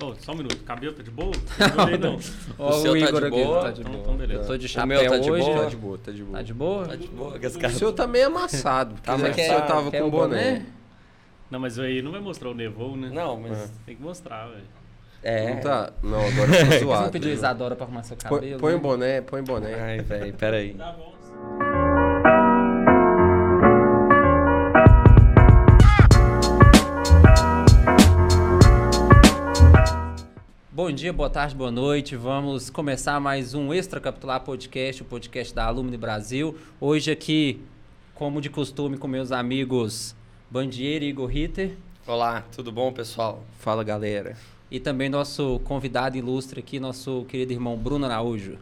Ô, só um minuto. Cabelo tá de boa? Não, não. Ó, o, seu tá Igor de aqui boa? tá de Então- boa. então beleza. Eu tô de O chapéu meu tá de hoje. boa? Tá de boa, tá de boa. Tá de boa? Tá de boa, que as O seu tá meio amassado. Tá Tá o seu tava com o boné. Não, mas aí não vai mostrar o nevou, né? Não, mas... É. Tem que mostrar, velho. É... Não tá. Não, agora tá Você não zoado. pediu a Isadora pra arrumar seu cabelo? põe né? o boné, põe o boné. Ai, velho, peraí. Tá bom. Bom dia, boa tarde, boa noite. Vamos começar mais um Extra Capitular Podcast, o podcast da Alumni Brasil. Hoje aqui, como de costume, com meus amigos Bandieira e Igor Ritter. Olá, tudo bom, pessoal? Fala, galera. E também nosso convidado ilustre aqui, nosso querido irmão Bruno Araújo.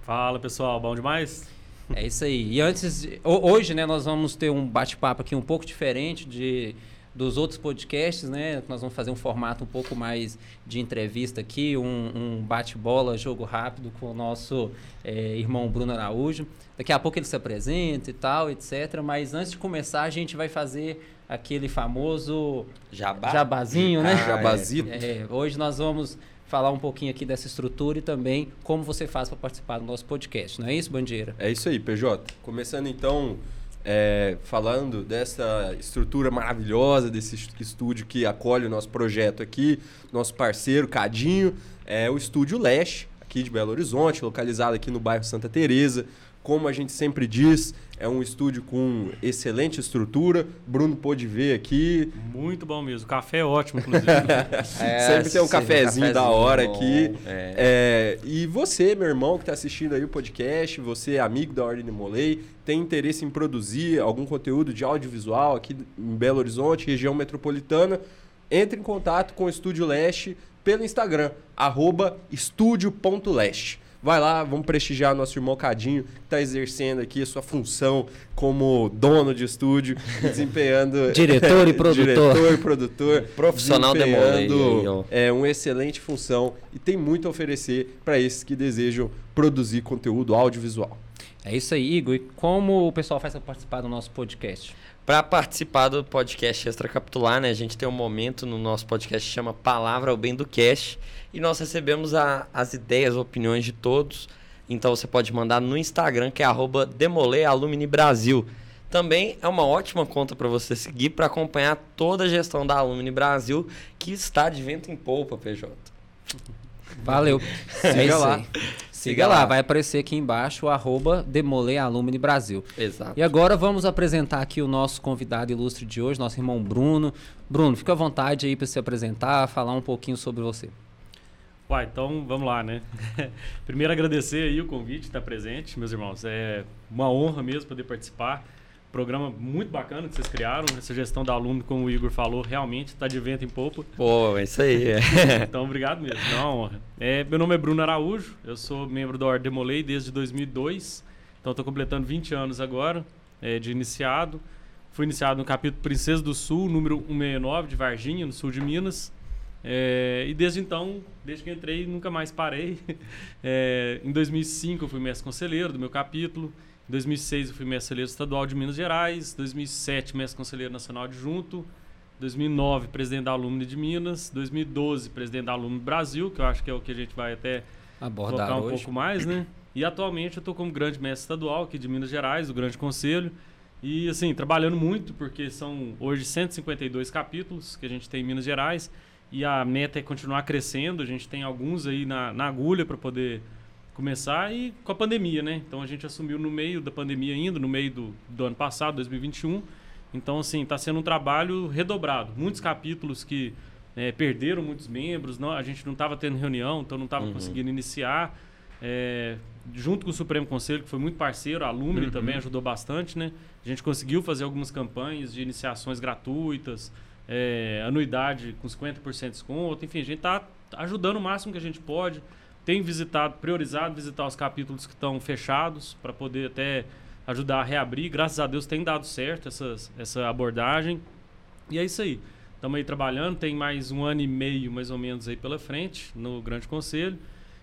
Fala, pessoal. Bom demais? É isso aí. E antes, hoje, né, nós vamos ter um bate-papo aqui um pouco diferente de dos outros podcasts, né? Nós vamos fazer um formato um pouco mais de entrevista aqui, um, um bate-bola, jogo rápido com o nosso eh, irmão Bruno Araújo. Daqui a pouco ele se apresenta e tal, etc. Mas antes de começar, a gente vai fazer aquele famoso Jabá? jabazinho, né? Ah, Jabazito. É, hoje nós vamos falar um pouquinho aqui dessa estrutura e também como você faz para participar do nosso podcast. Não é isso, Bandeira? É isso aí, PJ. Começando então, é, falando dessa estrutura maravilhosa, desse est- estúdio que acolhe o nosso projeto aqui, nosso parceiro Cadinho, é o Estúdio Leste, aqui de Belo Horizonte, localizado aqui no bairro Santa Teresa. Como a gente sempre diz, é um estúdio com excelente estrutura. Bruno pôde ver aqui. Muito bom mesmo. O café é ótimo, inclusive. É, sempre tem um sim, cafezinho da hora bom, aqui. É. É, e você, meu irmão, que está assistindo aí o podcast, você é amigo da Ordem de Molei, tem interesse em produzir algum conteúdo de audiovisual aqui em Belo Horizonte, região metropolitana, entre em contato com o Estúdio Leste pelo Instagram, arroba estúdio.leste. Vai lá, vamos prestigiar nosso irmão Cadinho, que está exercendo aqui a sua função como dono de estúdio, desempenhando... Diretor e produtor. Diretor e produtor. Profissional ó. é uma excelente função e tem muito a oferecer para esses que desejam produzir conteúdo audiovisual. É isso aí, Igor. E como o pessoal faz para participar do nosso podcast? Para participar do podcast Extracapitular, né, a gente tem um momento no nosso podcast que chama Palavra ao Bem do Cast e nós recebemos a- as ideias, opiniões de todos. Então você pode mandar no Instagram, que é arroba Brasil. Também é uma ótima conta para você seguir para acompanhar toda a gestão da Alumni Brasil, que está de vento em polpa, PJ. Valeu. É Siga lá. Siga lá. vai aparecer aqui embaixo o arroba Brasil. Exato. E agora vamos apresentar aqui o nosso convidado ilustre de hoje, nosso irmão Bruno. Bruno, fica à vontade aí para se apresentar, falar um pouquinho sobre você. Uai, então vamos lá, né? Primeiro agradecer aí o convite, estar presente, meus irmãos. É uma honra mesmo poder participar. Programa muito bacana que vocês criaram. Essa gestão da aluno, como o Igor falou, realmente está de vento em polpa. Pô, é isso aí. Então, obrigado mesmo. É uma honra. É, meu nome é Bruno Araújo, eu sou membro da Ordem Demolei desde 2002. Então, estou completando 20 anos agora é, de iniciado. Fui iniciado no capítulo Princesa do Sul, número 169, de Varginha, no sul de Minas. É, e desde então, desde que entrei, nunca mais parei. É, em 2005, eu fui mestre conselheiro do meu capítulo. Em 2006, eu fui mestre conselheiro estadual de Minas Gerais. 2007, mestre conselheiro nacional adjunto. 2009, presidente da Alumni de Minas. 2012, presidente da Alumni Brasil, que eu acho que é o que a gente vai até Abordar focar um hoje. pouco mais, né? E atualmente eu estou como grande mestre estadual aqui de Minas Gerais, do Grande Conselho. E assim, trabalhando muito, porque são hoje 152 capítulos que a gente tem em Minas Gerais. E a meta é continuar crescendo. A gente tem alguns aí na, na agulha para poder começar e com a pandemia, né? Então a gente assumiu no meio da pandemia ainda, no meio do, do ano passado, 2021. Então, assim, está sendo um trabalho redobrado. Muitos capítulos que eh, perderam muitos membros, não, a gente não estava tendo reunião, então não estava Uhum. conseguindo iniciar. Eh, junto com o Supremo Conselho, que foi muito parceiro, a Alumni Uhum. também ajudou bastante, né? A gente conseguiu fazer algumas campanhas de iniciações gratuitas, eh, anuidade com 50% de desconto, enfim, a gente está ajudando o máximo que a gente pode. Tem visitado, priorizado visitar os capítulos que estão fechados para poder até ajudar a reabrir. Graças a Deus tem dado certo essas, essa abordagem. E é isso aí. Estamos aí trabalhando, tem mais um ano e meio mais ou menos aí pela frente no Grande Conselho.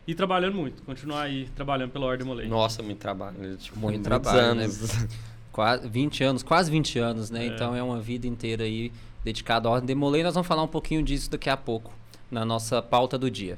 E trabalhando muito, continuar aí trabalhando pela Ordem Molei. Nossa, muito trabalho. Tipo, Muito trabalho, né? anos. Quase 20 anos, quase 20 anos, né? É. Então é uma vida inteira aí dedicada à Ordem Demolei. Nós vamos falar um pouquinho disso daqui a pouco. na nossa pauta do dia.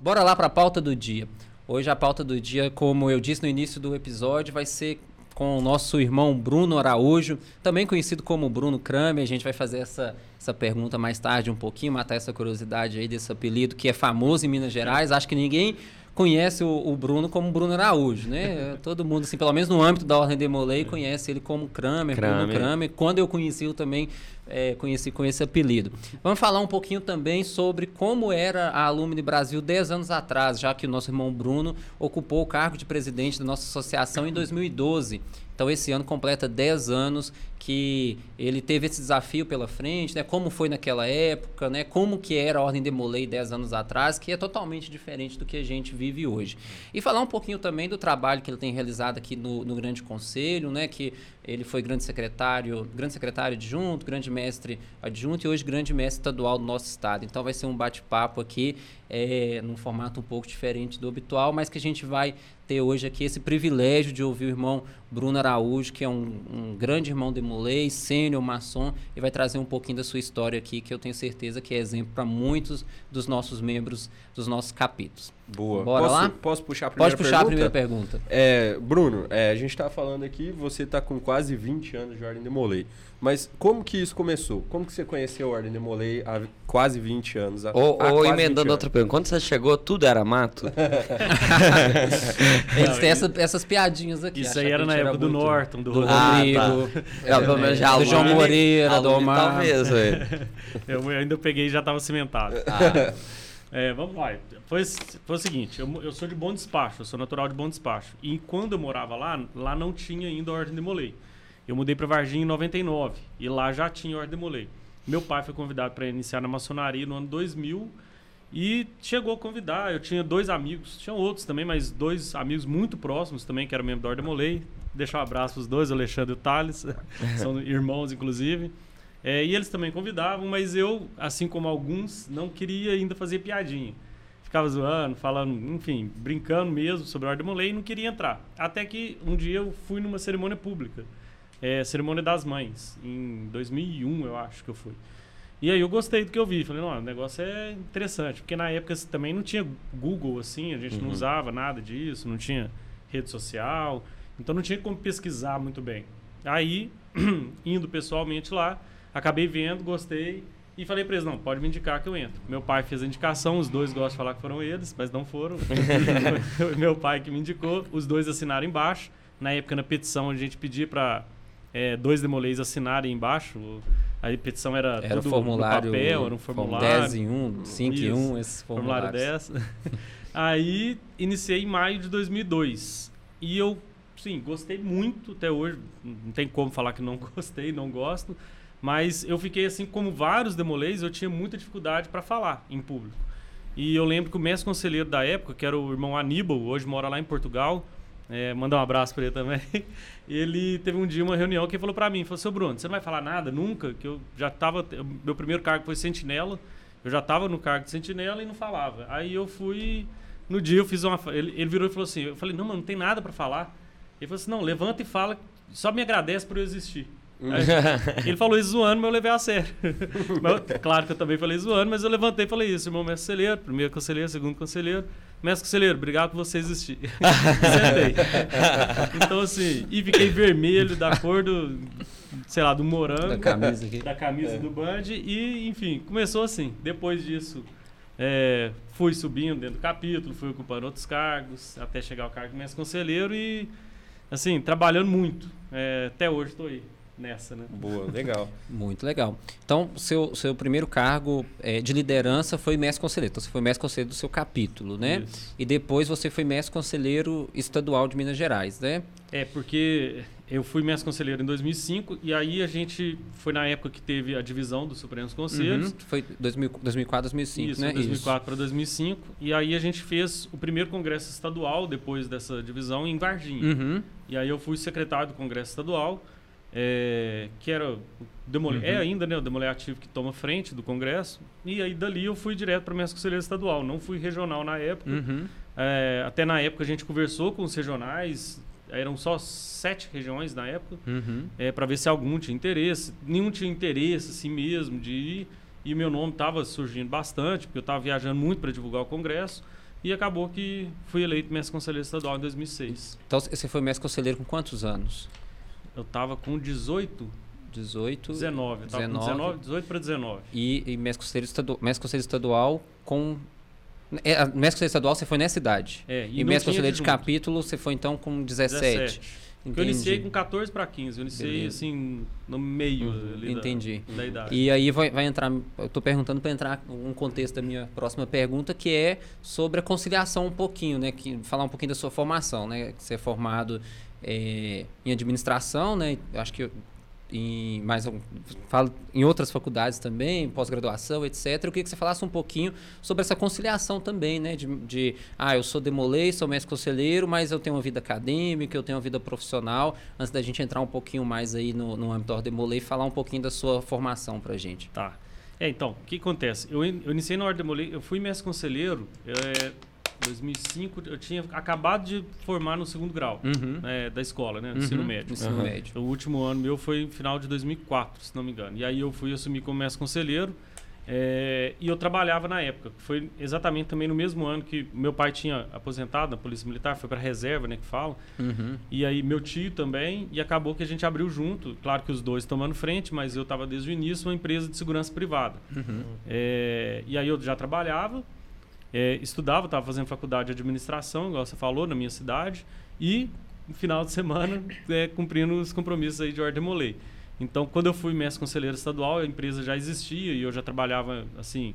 Bora lá para a pauta do dia. Hoje a pauta do dia, como eu disse no início do episódio, vai ser com o nosso irmão Bruno Araújo, também conhecido como Bruno Kramer. A gente vai fazer essa, essa pergunta mais tarde um pouquinho, matar essa curiosidade aí desse apelido que é famoso em Minas Gerais. Acho que ninguém conhece o, o, Bruno como Bruno Araújo, né? Todo mundo, assim, pelo menos no âmbito da Ordem de Molay, conhece ele como Kramer, Kramer. Bruno Kramer. Quando eu conheci, eu também é, conheci com esse apelido. Vamos falar um pouquinho também sobre como era a Alumni Brasil 10 anos atrás, já que o nosso irmão Bruno ocupou o cargo de presidente da nossa associação em 2012. Então, esse ano completa 10 anos que ele teve esse desafio pela frente, né? Como foi naquela época, né? Como que era a Ordem de Molay 10 anos atrás, que é totalmente diferente do que a gente vive hoje. E falar um pouquinho também do trabalho que ele tem realizado aqui no, no Grande Conselho, né? Que ele foi grande secretário, grande secretário adjunto, grande mestre adjunto e hoje grande mestre estadual do nosso estado. Então vai ser um bate-papo aqui, é, num formato um pouco diferente do habitual, mas que a gente vai ter hoje aqui esse privilégio de ouvir o irmão Bruno Araújo, que é um, um grande irmão de Mulei, sênior, maçom, e vai trazer um pouquinho da sua história aqui, que eu tenho certeza que é exemplo para muitos dos nossos membros dos nossos capítulos. Boa. Bora posso, lá? Posso puxar a primeira Pode puxar pergunta? a primeira pergunta. É, Bruno, é, a gente está falando aqui, você está com quase 20 anos de Ordem de Molay. Mas como que isso começou? Como que você conheceu a Ordem de Molay há quase 20 anos? Há, ou, há ou emendando 20 outra pergunta, quando você chegou, tudo era mato? Eles têm essa, essas piadinhas aqui. Isso aí era na época do muito- Norton, do do Rodrigo. Rodrigo, É, pelo menos já do João Moreira, do Omar. Talvez, velho. Eu ainda peguei e já estava cimentado. Ah, É, vamos lá. Foi, foi o seguinte, eu, eu sou de Bom Despacho, eu sou natural de Bom Despacho. E quando eu morava lá, lá não tinha ainda Ordem de Molay. Eu mudei para Varginha em 99 e lá já tinha Ordem de Molay. Meu pai foi convidado para iniciar na maçonaria no ano 2000 e chegou a convidar. Eu tinha dois amigos, tinham outros também, mas dois amigos muito próximos também, que eram membro da Ordem de Molay. Deixar um abraço para os dois, Alexandre e o Thales, são irmãos inclusive. É, e eles também convidavam, mas eu, assim como alguns, não queria ainda fazer piadinha. Ficava zoando, falando, enfim, brincando mesmo sobre a Ordem Molay e não queria entrar. Até que um dia eu fui numa cerimônia pública, é, cerimônia das mães, em 2001 eu acho que eu fui. E aí eu gostei do que eu vi, falei, não, o negócio é interessante, porque na época também não tinha Google assim, a gente não Uhum. usava nada disso, não tinha rede social, então não tinha como pesquisar muito bem. Aí, indo pessoalmente lá, acabei vendo, gostei e falei pra eles, não, pode me indicar que eu entro. Meu pai fez a indicação, os dois gostam de falar que foram eles, mas não foram. Meu pai que me indicou, os dois assinaram embaixo. Na época, na petição, a gente pedia para dois demolês assinarem embaixo. A petição era, Era tudo formulário, no papel, era um formulário. 10 em 1, 5 em 1, esses Formulário formulários. 10. Aí iniciei em maio de 2002. E eu, sim, gostei muito até hoje. Não tem como falar que não gostei, não gosto. Mas eu fiquei assim, como vários demolês, eu tinha muita dificuldade para falar em público. E eu lembro que o mestre conselheiro da época, que era o irmão Aníbal, hoje mora lá em Portugal, é, mandar um abraço para ele também. Ele teve um dia uma reunião que ele falou para mim, falou: "Seu Bruno, você não vai falar nada nunca, que eu já tava, meu primeiro cargo foi sentinela, eu já estava no cargo de sentinela e não falava". Aí eu fui no dia eu fiz uma ele, ele virou e falou assim, eu falei: "Não, mano, não tem nada para falar". Ele falou assim: "Não, levanta e fala, só me agradece por eu existir". Aí, ele falou isso zoando, mas eu levei a sério. Mas, claro que eu também falei zoando, mas eu levantei e falei isso, irmão mestre conselheiro, primeiro conselheiro, segundo conselheiro. Mestre conselheiro, obrigado por você existir. Sentei. Então, assim, e fiquei vermelho da cor do, sei lá, do morango. Da camisa aqui. Da camisa do Band. E, enfim, começou assim. Depois disso, é, fui subindo dentro do capítulo, fui ocupando outros cargos, até chegar ao cargo de mestre conselheiro e, assim, trabalhando muito. É, até hoje estou aí nessa, né? Boa, legal. Muito legal. Então, seu, seu primeiro cargo é, de liderança foi mestre conselheiro. Então, você foi mestre conselheiro do seu capítulo, né? Isso. E depois você foi mestre conselheiro estadual de Minas Gerais, né? É, porque eu fui mestre conselheiro em 2005 e aí a gente foi na época que teve a divisão dos Supremos Conselhos. Uhum. Foi 2000, 2004, 2005, Isso, né? 2004 para 2005. E aí a gente fez o primeiro congresso estadual depois dessa divisão em Varginha. Uhum. E aí eu fui secretário do congresso estadual, é, que era o demole... Uhum. é ainda né, o demolé ativo que toma frente do congresso. E aí dali eu fui direto para mestre conselheiro estadual. Não fui regional na época. Uhum. É, até na época a gente conversou com os regionais, eram só sete regiões na época, Uhum. é, para ver se algum tinha interesse. Nenhum tinha interesse assim mesmo de ir. E meu nome estava surgindo bastante, porque eu estava viajando muito para divulgar o congresso. E acabou que fui eleito mestre conselheiro estadual em 2006. Então você foi mestre conselheiro com quantos anos? Eu estava com 18, 18. 19. Eu estava com 19. 19, 18 para 19. E, e mestre, conselheiro estadual, mestre conselheiro estadual com. É, mestre conselheiro estadual você foi nessa idade. É, E, não mestre conselheiro de adjunto. capítulo você foi então com 17. 17. Porque eu iniciei Entendi. com 14 para 15. Eu iniciei Beleza. assim no meio Uhum, ali da- entendi. da, idade. E aí vai, vai entrar, eu estou perguntando para entrar um contexto da minha próxima pergunta, que é sobre a conciliação um pouquinho, né? Que, falar um pouquinho da sua formação, né? Você é formado eh, em administração, né? Eu Acho que em mais falo em outras faculdades também, pós-graduação, etc. Eu queria que você falasse um pouquinho sobre essa conciliação também, né? De, de, ah, eu sou demolei, sou mestre conselheiro, mas eu tenho uma vida acadêmica, eu tenho uma vida profissional. Antes da gente entrar um pouquinho mais aí no, no âmbito do demolei, falar um pouquinho da sua formação pra gente. Tá. É, então, o que acontece? Eu, eu iniciei na Ordem Demolei, eu fui mestre conselheiro é, 2005, eu tinha acabado de formar no segundo grau Uhum. né, da escola, né, Uhum. ensino médio. Ensino Aham. médio. O último ano meu foi no final de 2004, se não me engano. E aí eu fui assumir como mestre conselheiro é, e eu trabalhava na época. Foi exatamente também no mesmo ano que meu pai tinha aposentado na Polícia Militar, foi para reserva, né, que fala. Uhum. E aí meu tio também, e acabou que a gente abriu junto. Claro que os dois tomando frente, mas eu estava desde o início uma empresa de segurança privada. Uhum. É, e aí eu já trabalhava, é, estudava, estava fazendo faculdade de administração, igual você falou, na minha cidade, e no final de semana é, cumprindo os compromissos aí de ordem molei. Então, quando eu fui mestre conselheiro estadual, a empresa já existia e eu já trabalhava assim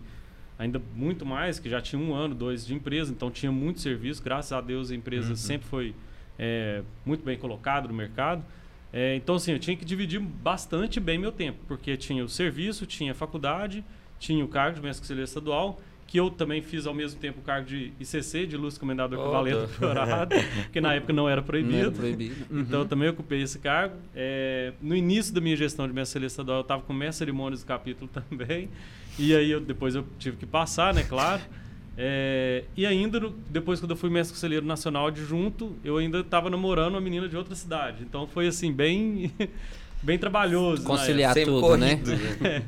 ainda muito mais, que já tinha um ano, dois de empresa, então tinha muito serviço. Graças a Deus a empresa Uhum. sempre foi é, muito bem colocada no mercado. É, então, assim, eu tinha que dividir bastante bem meu tempo, porque tinha o serviço, tinha a faculdade, tinha o cargo de mestre conselheiro estadual, que eu também fiz ao mesmo tempo o cargo de ICC, de luz comendador Oh, equivalente do- doutorado, porque na época não era Não proibido. era proibido. Então, eu Uhum. também ocupei esse cargo. É, no início da minha gestão de mestre estadual, eu estava com mestre cerimônias do capítulo também. E aí, eu, depois eu tive que passar, né, claro. É, e ainda, no- depois quando eu fui mestre conselheiro nacional adjunto, eu ainda estava namorando uma menina de outra cidade. Então, foi assim, bem, bem trabalhoso. Conciliar tudo, né? né?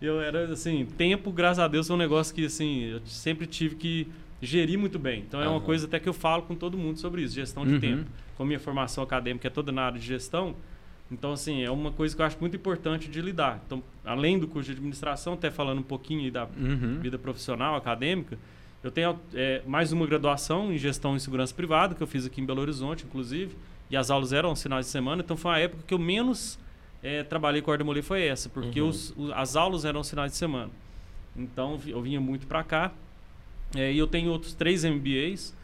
Eu era assim, tempo, graças a Deus, é um negócio que assim, eu sempre tive que gerir muito bem. Então é uma Aham. coisa até que eu falo com todo mundo sobre isso, gestão de Uhum. tempo. Com a minha formação acadêmica é toda na área de gestão, então assim, é uma coisa que eu acho muito importante de lidar. Então, além do curso de administração, até falando um pouquinho aí da Uhum. vida profissional, acadêmica, eu tenho é, mais uma graduação em gestão em segurança privada, que eu fiz aqui em Belo Horizonte, inclusive, e as aulas eram aos finais de semana, então foi uma época que eu menos é, trabalhei com a Ordem foi essa, porque Uhum. os- o- as aulas eram aos finais de semana. Então eu vinha muito para cá, é, e eu tenho outros três MBAs,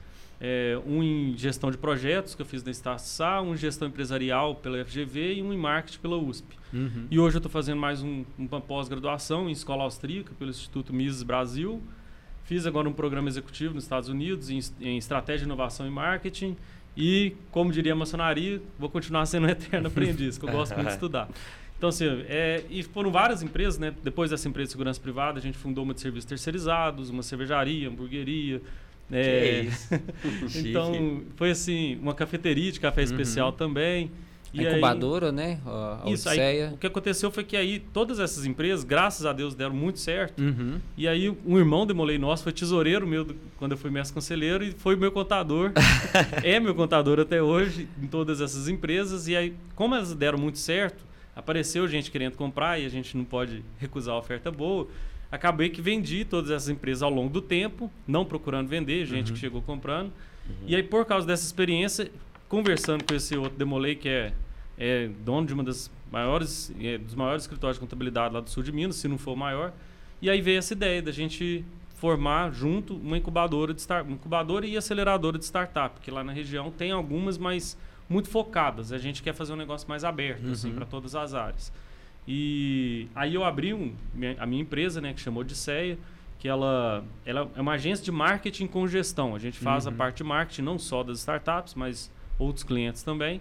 é, um em gestão de projetos, que eu fiz na Estácio um em gestão empresarial pela FGV e um em marketing pela USP. Uhum. E hoje eu estou fazendo mais um, uma pós-graduação em escola austríaca pelo Instituto Mises Brasil. Fiz agora um programa executivo nos Estados Unidos em, em estratégia, inovação e marketing. E, como diria a maçonaria, vou continuar sendo um eterno aprendiz, que eu gosto muito de estudar. Então, assim, é, e foram várias empresas, né? Depois dessa empresa de segurança privada, a gente fundou uma de serviços terceirizados, uma cervejaria, hamburgueria. Que é, então, foi assim, uma cafeteria de café Uhum. especial também. A E aí- incubadora, né? A a isso aí, o que aconteceu foi que aí todas essas empresas, graças a Deus, deram muito certo. Uhum. E aí um irmão demolei nosso foi tesoureiro meu do- quando eu fui mestre conselheiro e foi meu contador. é meu contador até hoje em todas essas empresas. E aí, como elas deram muito certo, apareceu gente querendo comprar e a gente não pode recusar a oferta boa. Acabei que vendi todas essas empresas ao longo do tempo, não procurando vender, gente Uhum. que chegou comprando. E aí, por causa dessa experiência, conversando com esse outro Demolei, que é, é dono de uma das maiores, é, dos maiores escritórios de contabilidade lá do sul de Minas, se não for o maior. E aí veio essa ideia da gente formar junto uma incubadora de start, incubadora e aceleradora de startup, porque lá na região tem algumas, mas muito focadas. A gente quer fazer um negócio mais aberto, assim, Uhum. para todas as áreas. E aí eu abri um, a minha empresa, né, que chamou Odisseia, que ela, ela é uma agência de marketing com gestão. A gente faz Uhum. a parte de marketing não só das startups, mas outros clientes também.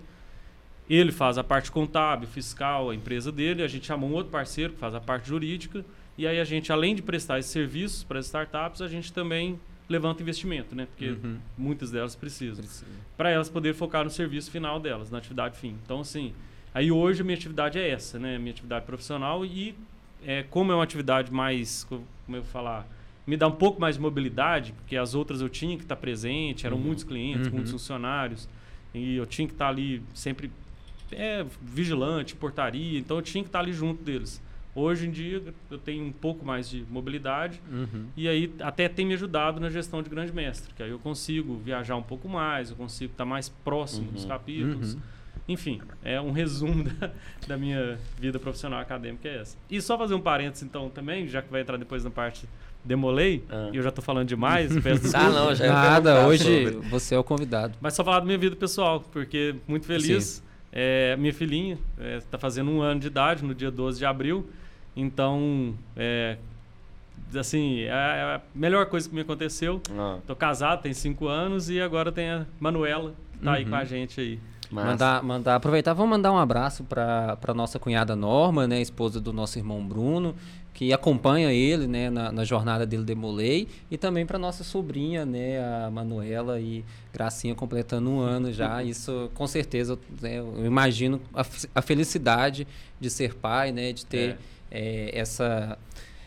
Ele faz a parte contábil, fiscal, a empresa dele. A gente chamou um outro parceiro que faz a parte jurídica. E aí a gente, além de prestar esses serviços para as startups, a gente também levanta investimento, né? Porque Uhum. muitas delas precisam. Precisa. Para elas poderem focar no serviço final delas, na atividade fim. Então, assim, aí hoje a minha atividade é essa, né? Minha atividade profissional e é, como é uma atividade mais, co- como eu vou falar, me dá um pouco mais de mobilidade, porque as outras eu tinha que estar presente, eram Uhum. muitos clientes, Uhum. muitos funcionários, e eu tinha que estar ali sempre é, vigilante, portaria, então eu tinha que estar ali junto deles. Hoje em dia eu tenho um pouco mais de mobilidade Uhum. e aí até tem me ajudado na gestão de grande mestre, que aí eu consigo viajar um pouco mais, eu consigo estar mais próximo dos Uhum. capítulos. Uhum. Enfim, é um resumo da, da minha vida profissional acadêmica é essa. E só fazer um parênteses então também, já que vai entrar depois na parte demolei, Ah. e eu já estou falando demais, peço Ah, não, já Nada, hoje sobre. você é o convidado. Mas só falar da minha vida pessoal, porque muito feliz. É, minha filhinha está fazendo um ano de idade no dia 12 de abril. Então, é, assim, é a melhor coisa que me aconteceu. Ah, Tô casado, tem cinco anos e agora tem a Manuela, que tá aí Uhum. com a gente aí. massa. Mandar, mandar, aproveitar, vamos mandar um abraço para a nossa cunhada Norma, né, esposa do nosso irmão Bruno, que acompanha ele né, na, na jornada dele Demolei, e também para nossa sobrinha, né, a Manuela e Gracinha completando um ano já. Isso, com certeza, né, eu imagino a, a felicidade de ser pai, né, de ter eh, essa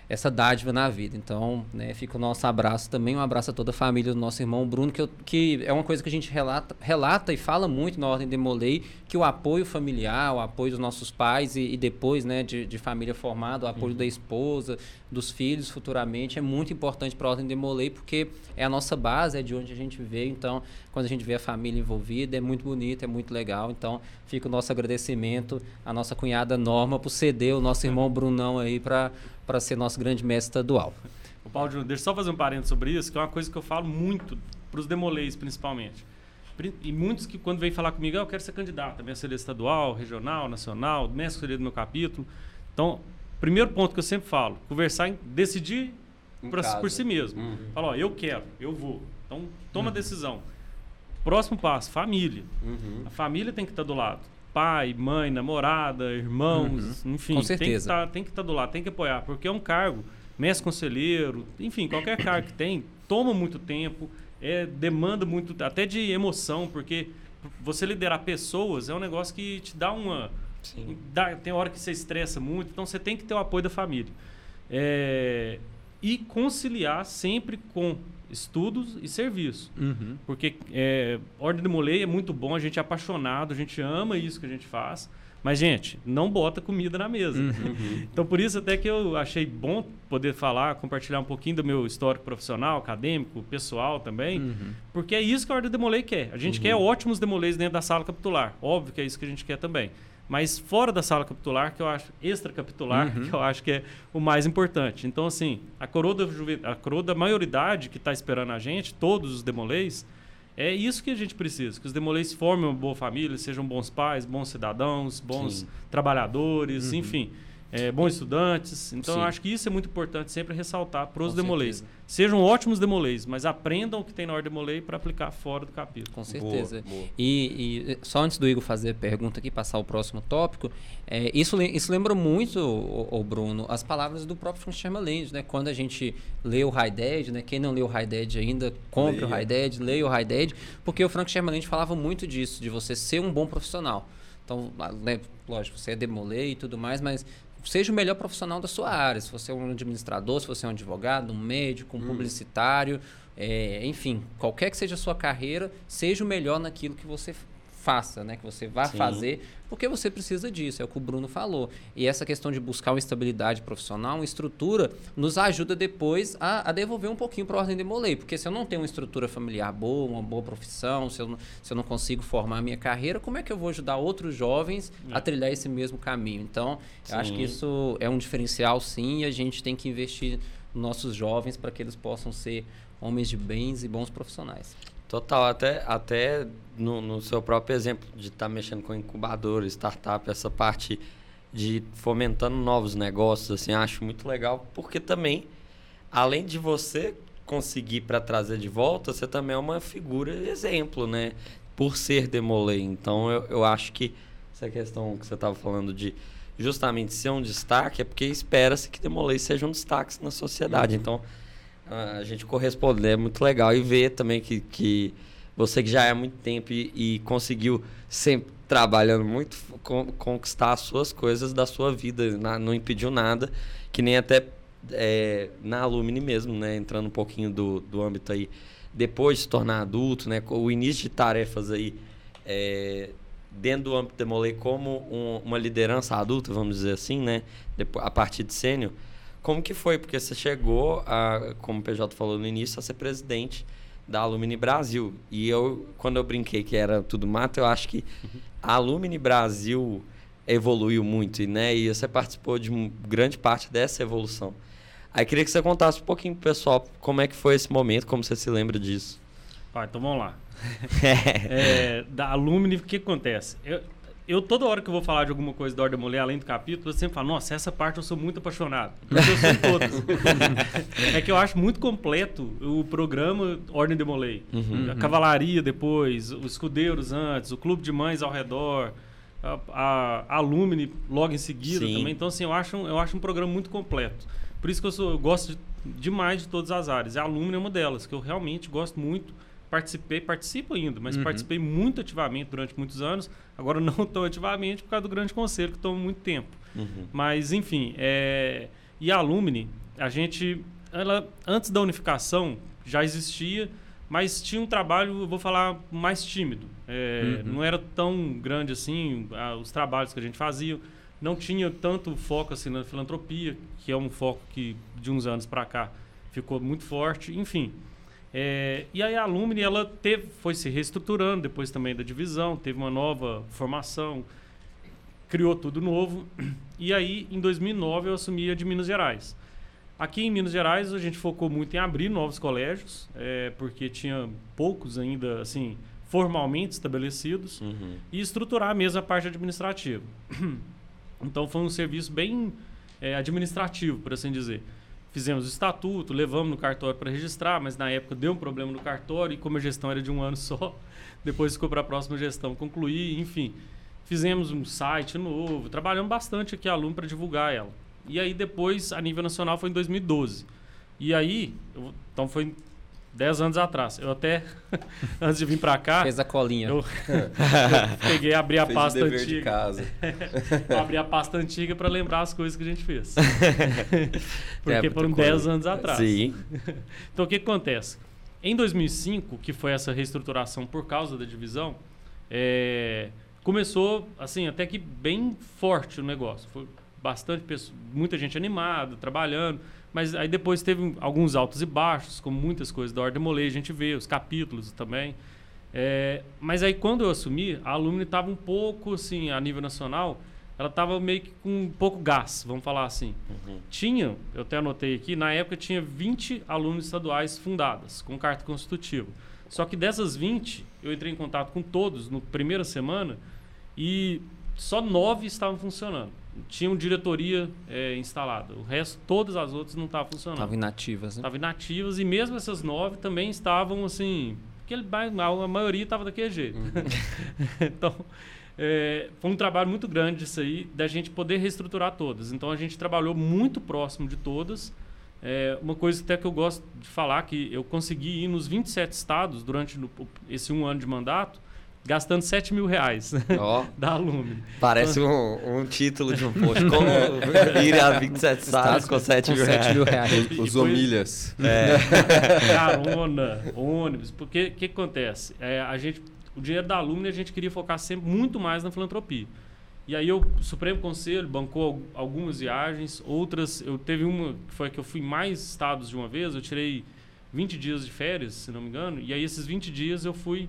essa dádiva na vida. Então, né, fica o nosso abraço. Também, um abraço a toda a família do nosso irmão Bruno, que, eu- que é uma coisa que a gente relata, relata e fala muito na Ordem Demolei, que o apoio familiar, o apoio dos nossos pais e, e depois, né, de, de família formada, o apoio da esposa, dos filhos futuramente, é muito importante para a Ordem Demolei, porque é a nossa base, é de onde a gente veio, então, quando a gente vê a família envolvida, é muito bonito, é muito legal, então, fica o nosso agradecimento à nossa cunhada Norma por ceder o nosso irmão Brunão aí para para ser nosso grande mestre estadual. O Paulo Júnior, deixa eu só fazer um parênteses sobre isso, que é uma coisa que eu falo muito para os demoleis, principalmente. Pri- E muitos que, quando vêm falar comigo, ah, eu quero ser candidato, mestre estadual, regional, nacional, mestre do meu capítulo. Então, primeiro ponto que eu sempre falo, conversar, em, decidir Em pra- por si mesmo. Uhum. Fala, ó, eu quero, eu vou. Então, toma a decisão. Próximo passo, família. Uhum. A família tem que estar do lado. Pai, mãe, namorada, irmãos, enfim. Com Tem que certeza. estar tem que estar do lado, tem que apoiar, porque é um cargo, mestre conselheiro, enfim, qualquer cargo que tem, toma muito tempo, é, demanda muito, até de emoção, porque você liderar pessoas é um negócio que te dá uma. Dá- tem hora que você estressa muito, então você tem que ter o apoio da família. É, e conciliar sempre com estudos e serviço. Porque é, Ordem de Molei é muito bom, a gente é apaixonado, a gente ama isso que a gente faz. Mas, gente, não bota comida na mesa. Então, por isso até que eu achei bom poder falar, compartilhar um pouquinho do meu histórico profissional, acadêmico, pessoal também. Porque é isso que a Ordem de Demolei quer. A gente quer ótimos demoleis dentro da sala capitular. Óbvio que é isso que a gente quer também. Mas fora da sala capitular, que eu acho extracapitular, que eu acho que é o mais importante. Então, assim, a coroa da, a coroa da maioridade que está esperando a gente, todos os demoleis, é isso que a gente precisa. Que os demoleis formem uma boa família, sejam bons pais, bons cidadãos, bons Sim. trabalhadores, enfim, é, bons estudantes. Então, acho que isso é muito importante sempre ressaltar para os certeza. Sejam ótimos demoleis, mas aprendam o que tem na ordem demolei para aplicar fora do capítulo. Com certeza. Boa, boa. E, e só antes do Igor fazer a pergunta aqui, passar o próximo tópico, é, isso, isso lembra muito, o, Bruno, as palavras do próprio Frank Sherman né? Quando a gente lê o High Dead, né? Quem não leu o High Dead ainda, compre o Leia. High Dead, leia o High Dead, porque o Frank Sherman falava muito disso, de você ser um bom profissional. Então, né, lógico, você é demolei e tudo mais, mas seja o melhor profissional da sua área. Se você é um administrador, se você é um advogado, um médico, um publicitário, é, enfim, qualquer que seja a sua carreira, seja o melhor naquilo que você faça, né? Que você vá Sim. fazer, porque você precisa disso, é o que o Bruno falou. E essa questão de buscar uma estabilidade profissional, uma estrutura, nos ajuda depois a, a devolver um pouquinho para a ordem de Molay. Porque se eu não tenho uma estrutura familiar boa, uma boa profissão, se eu, não- se eu não consigo formar a minha carreira, como é que eu vou ajudar outros jovens a É. trilhar esse mesmo caminho? Então, eu acho Sim. que isso é um diferencial, sim, e a gente tem que investir nos nossos jovens para que eles possam ser homens de bens e bons profissionais. Total, até, até no, no seu próprio exemplo de estar mexendo com incubadora, startup, essa parte de fomentando novos negócios, assim, acho muito legal, porque também, além de você conseguir para trazer de volta, você também é uma figura exemplo, né? Por ser demolei. Então, eu, eu acho que essa questão que você estava falando de justamente ser um destaque é porque espera-se que demolei seja um destaque na sociedade. Então, a gente corresponder é muito legal e ver também que, que você que já é há muito tempo e, e conseguiu sempre trabalhando muito con conquistar as suas coisas da sua vida, na, não impediu nada, que nem até é, na Alumni mesmo, né? Entrando um pouquinho do, do âmbito aí, depois de se tornar adulto, né? O início de tarefas aí é, dentro do âmbito de Molay como um, uma liderança adulta, vamos dizer assim, né? Depois, a partir de sênior, como que foi? Porque você chegou, a, como o PJ falou no início, a ser presidente da Alumni Brasil. E eu, quando eu brinquei que era tudo mato, eu acho que a Alumni Brasil evoluiu muito, né? E você participou de grande parte dessa evolução. Aí queria que você contasse um pouquinho pro pessoal como é que foi esse momento, como você se lembra disso. Ah, então vamos lá. é, da Alumni, o que acontece? Eu, eu, toda hora que eu vou falar de alguma coisa da Ordem Mulher, além do capítulo, eu sempre falo, nossa, essa parte eu sou muito apaixonado. Porque eu sou todas. é que eu acho muito completo o programa Ordem de Molay. Uhum, a cavalaria depois, os escudeiros antes, o clube de mães ao redor, a, a, a Alumni logo em seguida Sim. também. Então, assim, eu acho, eu acho um programa muito completo. Por isso que eu, sou, eu gosto de, demais de todas as áreas. A Alumni é uma delas, que eu realmente gosto muito participei, participo ainda, mas uhum. participei muito ativamente durante muitos anos. Agora não tão ativamente por causa do grande conselho, que toma muito tempo. Uhum. Mas, enfim, é... e a Alumni, a gente, ela, antes da unificação, já existia, mas tinha um trabalho, eu vou falar, mais tímido. É, uhum. Não era tão grande assim a, os trabalhos que a gente fazia. Não tinha tanto foco assim na filantropia, que é um foco que de uns anos para cá ficou muito forte. Enfim, é, e aí a Alumni ela teve, foi se reestruturando depois também da divisão, teve uma nova formação, criou tudo novo. E aí em 2009 eu assumi a de Minas Gerais. Aqui em Minas Gerais a gente focou muito em abrir novos colégios, é, porque tinha poucos ainda assim formalmente estabelecidos uhum. e estruturar mesmo a parte administrativa. Então foi um serviço bem é, administrativo, por assim dizer fizemos o estatuto, levamos no cartório para registrar, mas na época deu um problema no cartório e como a gestão era de um ano só, depois ficou para a próxima gestão concluir, enfim. Fizemos um site novo, trabalhamos bastante aqui a aluno para divulgar ela. E aí depois, a nível nacional, foi em 2012. E aí, eu, então foi 10 anos atrás. Eu até, antes de vir para cá. Fez a colinha. Eu, eu peguei abri a fez pasta o antiga. De casa. abri a pasta antiga para lembrar as coisas que a gente fez. Porque é, foram 10 anos atrás. Sim. Então o que, que acontece? Em 2005, que foi essa reestruturação por causa da divisão, é, começou assim até que bem forte o negócio. Foi bastante muita gente animada, trabalhando. Mas aí depois teve alguns altos e baixos, como muitas coisas da Ordem Molei, a gente vê, os capítulos também. É, mas aí quando eu assumi, a alumni estava um pouco assim, a nível nacional, ela estava meio que com um pouco gás, vamos falar assim. Uhum. Tinha, eu até anotei aqui, na época tinha 20 alunos estaduais fundadas, com carta constitutiva. Só que dessas 20, eu entrei em contato com todos no primeira semana e só nove estavam funcionando tinham diretoria é, instalada. O resto, todas as outras não estavam funcionando. Estavam inativas, né? Estavam inativas e mesmo essas nove também estavam assim. Aquele, a maioria estava daquele jeito. Uhum. então, é, foi um trabalho muito grande isso aí, da gente poder reestruturar todas. Então, a gente trabalhou muito próximo de todas. É, uma coisa até que eu gosto de falar, que eu consegui ir nos 27 estados durante esse um ano de mandato, gastando 7 mil reais oh, da Alumni. Parece um, um, título de um post. Como ir a 27 estados com 7 mil, 7 mil reais. Os omilhas. É. Carona, ônibus. Porque o que, que, acontece? É, a gente, o dinheiro da Alumni a gente queria focar sempre muito mais na filantropia. E aí o Supremo Conselho bancou algumas viagens, outras, eu teve uma que foi que eu fui mais estados de uma vez, eu tirei 20 dias de férias, se não me engano, e aí esses 20 dias eu fui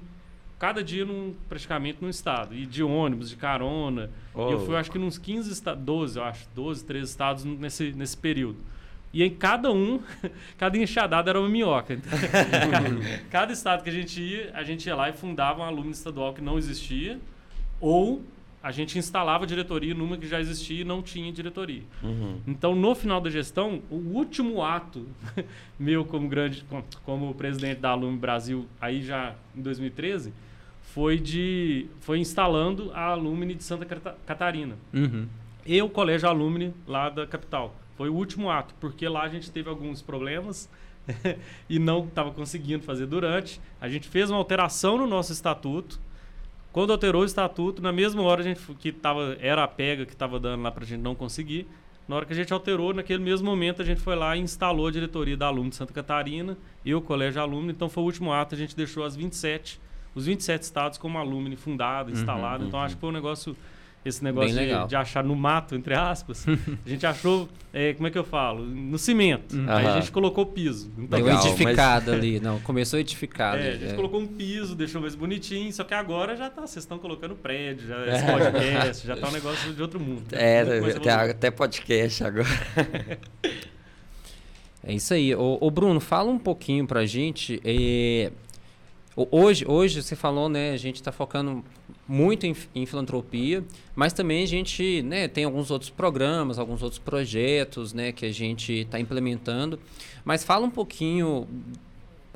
cada dia num, praticamente num estado. E de ônibus, de carona. Oh. E eu fui, acho que, nos 15 estados, 12, eu acho, 12, 13 estados nesse, nesse período. E em cada um, cada enxadada era uma minhoca. Então, cada, cada, estado que a gente ia, a gente ia lá e fundava um aluno estadual que não existia, ou a gente instalava a diretoria numa que já existia e não tinha diretoria. Uhum. Então, no final da gestão, o último ato meu como grande, como presidente da Alume Brasil, aí já em 2013, foi de foi instalando a Alumni de Santa Catarina. Uhum. E o Colégio Alumni lá da capital. Foi o último ato, porque lá a gente teve alguns problemas e não estava conseguindo fazer durante. A gente fez uma alteração no nosso estatuto. Quando alterou o estatuto, na mesma hora a gente que tava, era a pega que estava dando lá para a gente não conseguir, na hora que a gente alterou, naquele mesmo momento a gente foi lá e instalou a diretoria da Aluno de Santa Catarina e o Colégio Aluno. Então foi o último ato, a gente deixou as 27, os 27 estados como Alumni fundado, Uhum, instalado. então uhum. acho que foi um negócio esse negócio de, de achar no mato, entre aspas, a gente achou, é, como é que eu falo? No cimento. Aí a gente colocou o piso. Então, Deu Legal, edificado ali. Não, começou edificado. é, a gente é. colocou um piso, deixou mais bonitinho, só que agora já tá, vocês estão colocando prédio, já, esse podcast, já tá um negócio de outro mundo. É, até, até podcast agora. É isso aí. Ô, ô, Bruno, fala um pouquinho pra gente. é, o- hoje, hoje você falou, né? A gente está focando muito em, em filantropia, mas também a gente né, tem alguns outros programas, alguns outros projetos né, que a gente está implementando. Mas fala um pouquinho.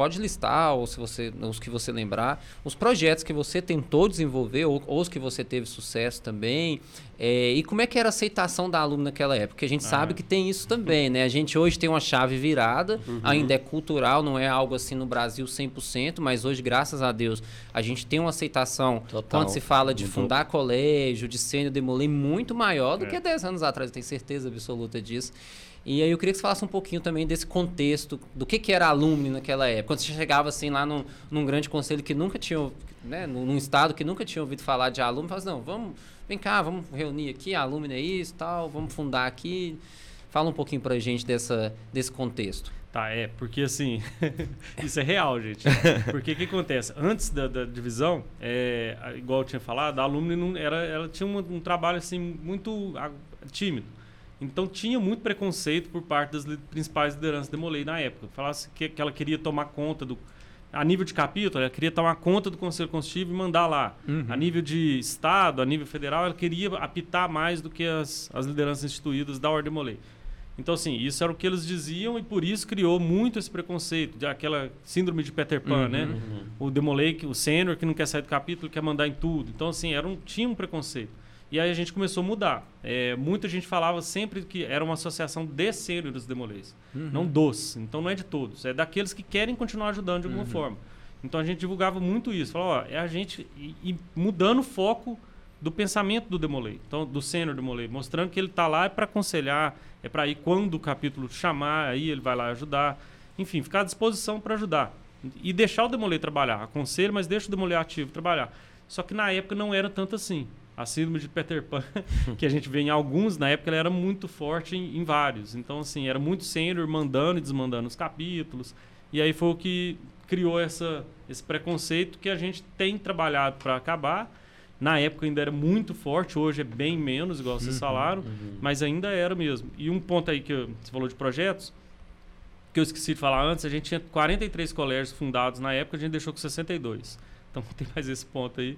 Pode listar, ou se você, os que você lembrar, os projetos que você tentou desenvolver, ou, ou os que você teve sucesso também, é, e como é que era a aceitação da aluna naquela época? Porque a gente Ah. sabe que tem isso também, né? A gente hoje tem uma chave virada, Uhum. ainda é cultural, não é algo assim no Brasil 100%, mas hoje, graças a Deus, a gente tem uma aceitação, Total. quando se fala de Mudou. fundar colégio, de sênior demolir, muito maior do É. que 10 anos atrás, eu tenho certeza absoluta disso. E aí eu queria que você falasse um pouquinho também desse contexto, do que, que era alumni naquela época. Quando você chegava assim lá num, num grande conselho que nunca tinha, né, num, estado que nunca tinha ouvido falar de alumni, falava assim, não, vamos, vem cá, vamos reunir aqui, alumni é isso, tal, vamos fundar aqui. Fala um pouquinho pra gente dessa, desse contexto. Tá, é, porque assim, isso é real, gente. Porque o que acontece? Antes da, da divisão, é, igual eu tinha falado, a alumni não era, ela tinha um, um trabalho assim muito tímido. Então tinha muito preconceito por parte das li- principais lideranças da Demolei na época. Falasse que, que ela queria tomar conta do. A nível de capítulo, ela queria tomar conta do Conselho Constitutivo e mandar lá. A nível de Estado, a nível federal, ela queria apitar mais do que as, as lideranças instituídas da Ordem Demolei. Então, assim, isso era o que eles diziam e por isso criou muito esse preconceito, de aquela síndrome de Peter Pan, né? O Demolei, que- o sênior que não quer sair do capítulo, quer mandar em tudo. Então, assim, era um, tinha um preconceito. E aí a gente começou a mudar. É, muita gente falava sempre que era uma associação de sêniores demoleis, não dos. Então não é de todos, é daqueles que querem continuar ajudando de alguma forma. Então a gente divulgava muito isso. Falava, ó, é a gente e, e mudando o foco do pensamento do Demolei, então do sênior Demolei, mostrando que ele está lá é para aconselhar, é para ir quando o capítulo chamar, aí ele vai lá ajudar, enfim, ficar à disposição para ajudar e deixar o Demolei trabalhar, aconselho, mas deixa o Demolei ativo trabalhar. Só que na época não era tanto assim. A síndrome de Peter Pan, que a gente vê em alguns, na época ela era muito forte em, em vários. Então, assim, era muito sênior mandando e desmandando os capítulos. E aí foi o que criou essa, esse preconceito que a gente tem trabalhado para acabar. Na época ainda era muito forte, hoje é bem menos, igual vocês falaram, mas ainda era mesmo. E um ponto aí que eu- você falou de projetos, que eu esqueci de falar antes, a gente tinha 43 colégios fundados na época, a gente deixou com 62. Então tem mais esse ponto aí.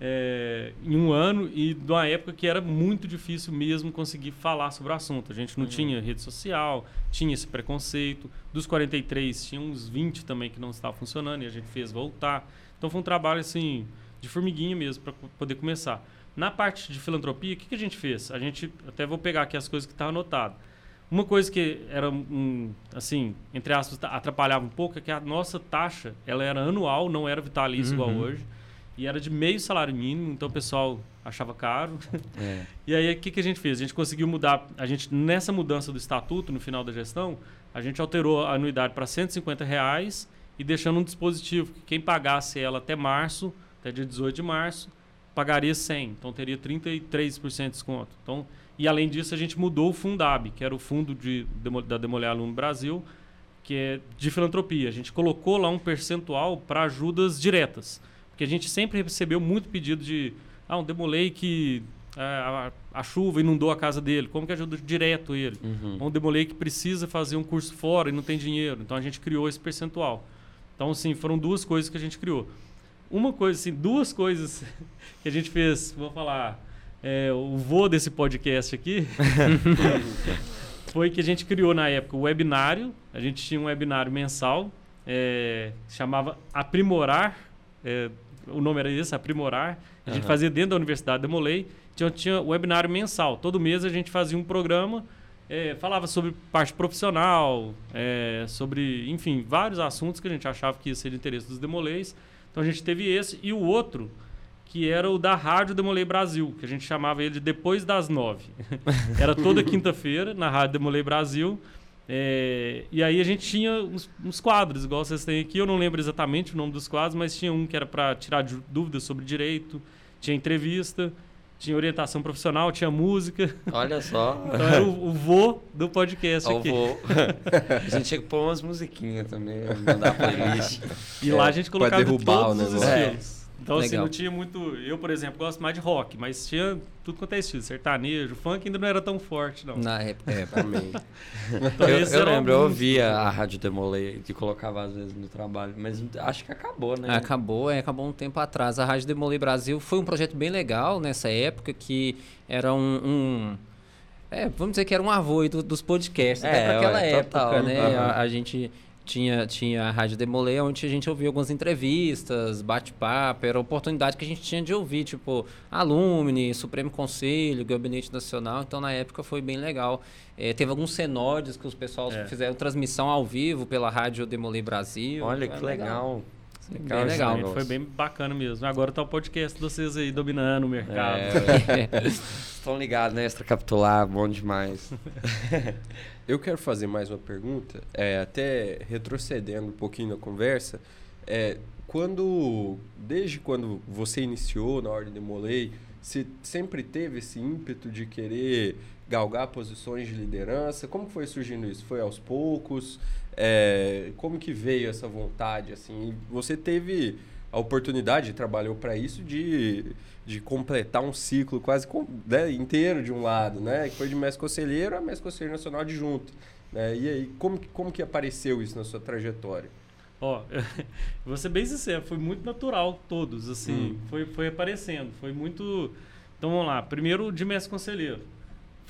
É, em um ano e de uma época que era muito difícil mesmo conseguir falar sobre o assunto. A gente não tinha rede social, tinha esse preconceito. Dos 43, tinha uns 20 também que não estavam funcionando e a gente fez voltar. Então foi um trabalho assim de formiguinha mesmo para poder começar. Na parte de filantropia, o que, que a gente fez? A gente até vou pegar aqui as coisas que estavam anotadas. Uma coisa que era um, assim, entre aspas, atrapalhava um pouco é que a nossa taxa, ela era anual, não era vitalícia igual hoje, e era de meio salário mínimo, então o pessoal achava caro. É. E aí o que, que a gente fez? A gente conseguiu mudar, a gente nessa mudança do estatuto no final da gestão, a gente alterou a anuidade para 150 reais e deixando um dispositivo que quem pagasse ela até março, até dia 18 de março, pagaria 100, então teria 33% de desconto. Então, e além disso, a gente mudou o Fundab, que era o fundo de, demo- da Demolé Aluno Brasil, que é de filantropia. A gente colocou lá um percentual para ajudas diretas. Porque a gente sempre recebeu muito pedido de ah, um demolei que é, a, a chuva inundou a casa dele, como que ajuda direto ele? Uhum. Um demolei que precisa fazer um curso fora e não tem dinheiro. Então a gente criou esse percentual. Então, assim, foram duas coisas que a gente criou. Uma coisa, assim, duas coisas que a gente fez, vou falar, é, o vô desse podcast aqui, foi que a gente criou na época o webinário. A gente tinha um webinário mensal, é, chamava Aprimorar, é, o nome era esse, Aprimorar. A gente Aham. fazia dentro da Universidade de Molei. Tinha, tinha webinário mensal. Todo mês a gente fazia um programa é, falava sobre parte profissional, é, sobre, enfim, vários assuntos que a gente achava que ia ser de interesse dos Demolês. Então a gente teve esse e o outro, que era o da Rádio Demolei Brasil, que a gente chamava ele de Depois das Nove. era toda quinta-feira na Rádio Demolei Brasil. É, e aí a gente tinha uns, uns, quadros, igual vocês têm aqui. Eu não lembro exatamente o nome dos quadros, mas tinha um que era para tirar dúvidas sobre direito, tinha entrevista, tinha orientação profissional, tinha música. Olha só. Então era o, o vô do podcast o aqui. Vô. a gente tinha que pôr umas musiquinhas também, mandar playlist. E é, lá a gente colocava todos o os estilos. Então, assim, Legal. não tinha muito. Eu, por exemplo, gosto mais de rock, mas tinha tudo quanto é estilo. Sertanejo, funk ainda não era tão forte, não. Na época. É, Também. Então, eu eu lembro, eu ouvia a Rádio Demolei e colocava às vezes no trabalho, mas acho que acabou, né? Acabou, é, acabou um tempo atrás. A Rádio Demolei Brasil foi um projeto bem legal nessa época, que era um. um- é, vamos dizer que era um avô do- dos podcasts, até É, para aquela ué, época, total. né? Aham. A, a gente tinha, tinha a Rádio Demolei, onde a gente ouvia algumas entrevistas, bate-papo, era a oportunidade que a gente tinha de ouvir, tipo, Alumni, Supremo Conselho, Gabinete Nacional, então na época foi bem legal. É, teve alguns cenódios que os pessoal É. fizeram transmissão ao vivo pela Rádio Demolei Brasil. Olha então que é legal. Bem esse legal. Negócio. Foi bem bacana mesmo. Agora tá o podcast de vocês aí dominando o mercado. É, estão ligados, né? Extracapitular, bom demais. Eu quero fazer mais uma pergunta, é, até retrocedendo um pouquinho na conversa. É, quando, desde quando você iniciou na Ordem de Molay, você sempre teve esse ímpeto de querer galgar posições de liderança? Como foi surgindo isso? Foi aos poucos? É, como que veio essa vontade? Assim, você teve a oportunidade, trabalhou para isso, de, de completar um ciclo quase né, inteiro de um lado, né? Que foi de mestre conselheiro a mestre conselheiro nacional adjunto. Né? E aí, como, que- como que apareceu isso na sua trajetória? Ó, vou ser bem sincero, foi muito natural todos, assim, Hum. foi, foi aparecendo, foi muito... Então vamos lá, primeiro de mestre conselheiro.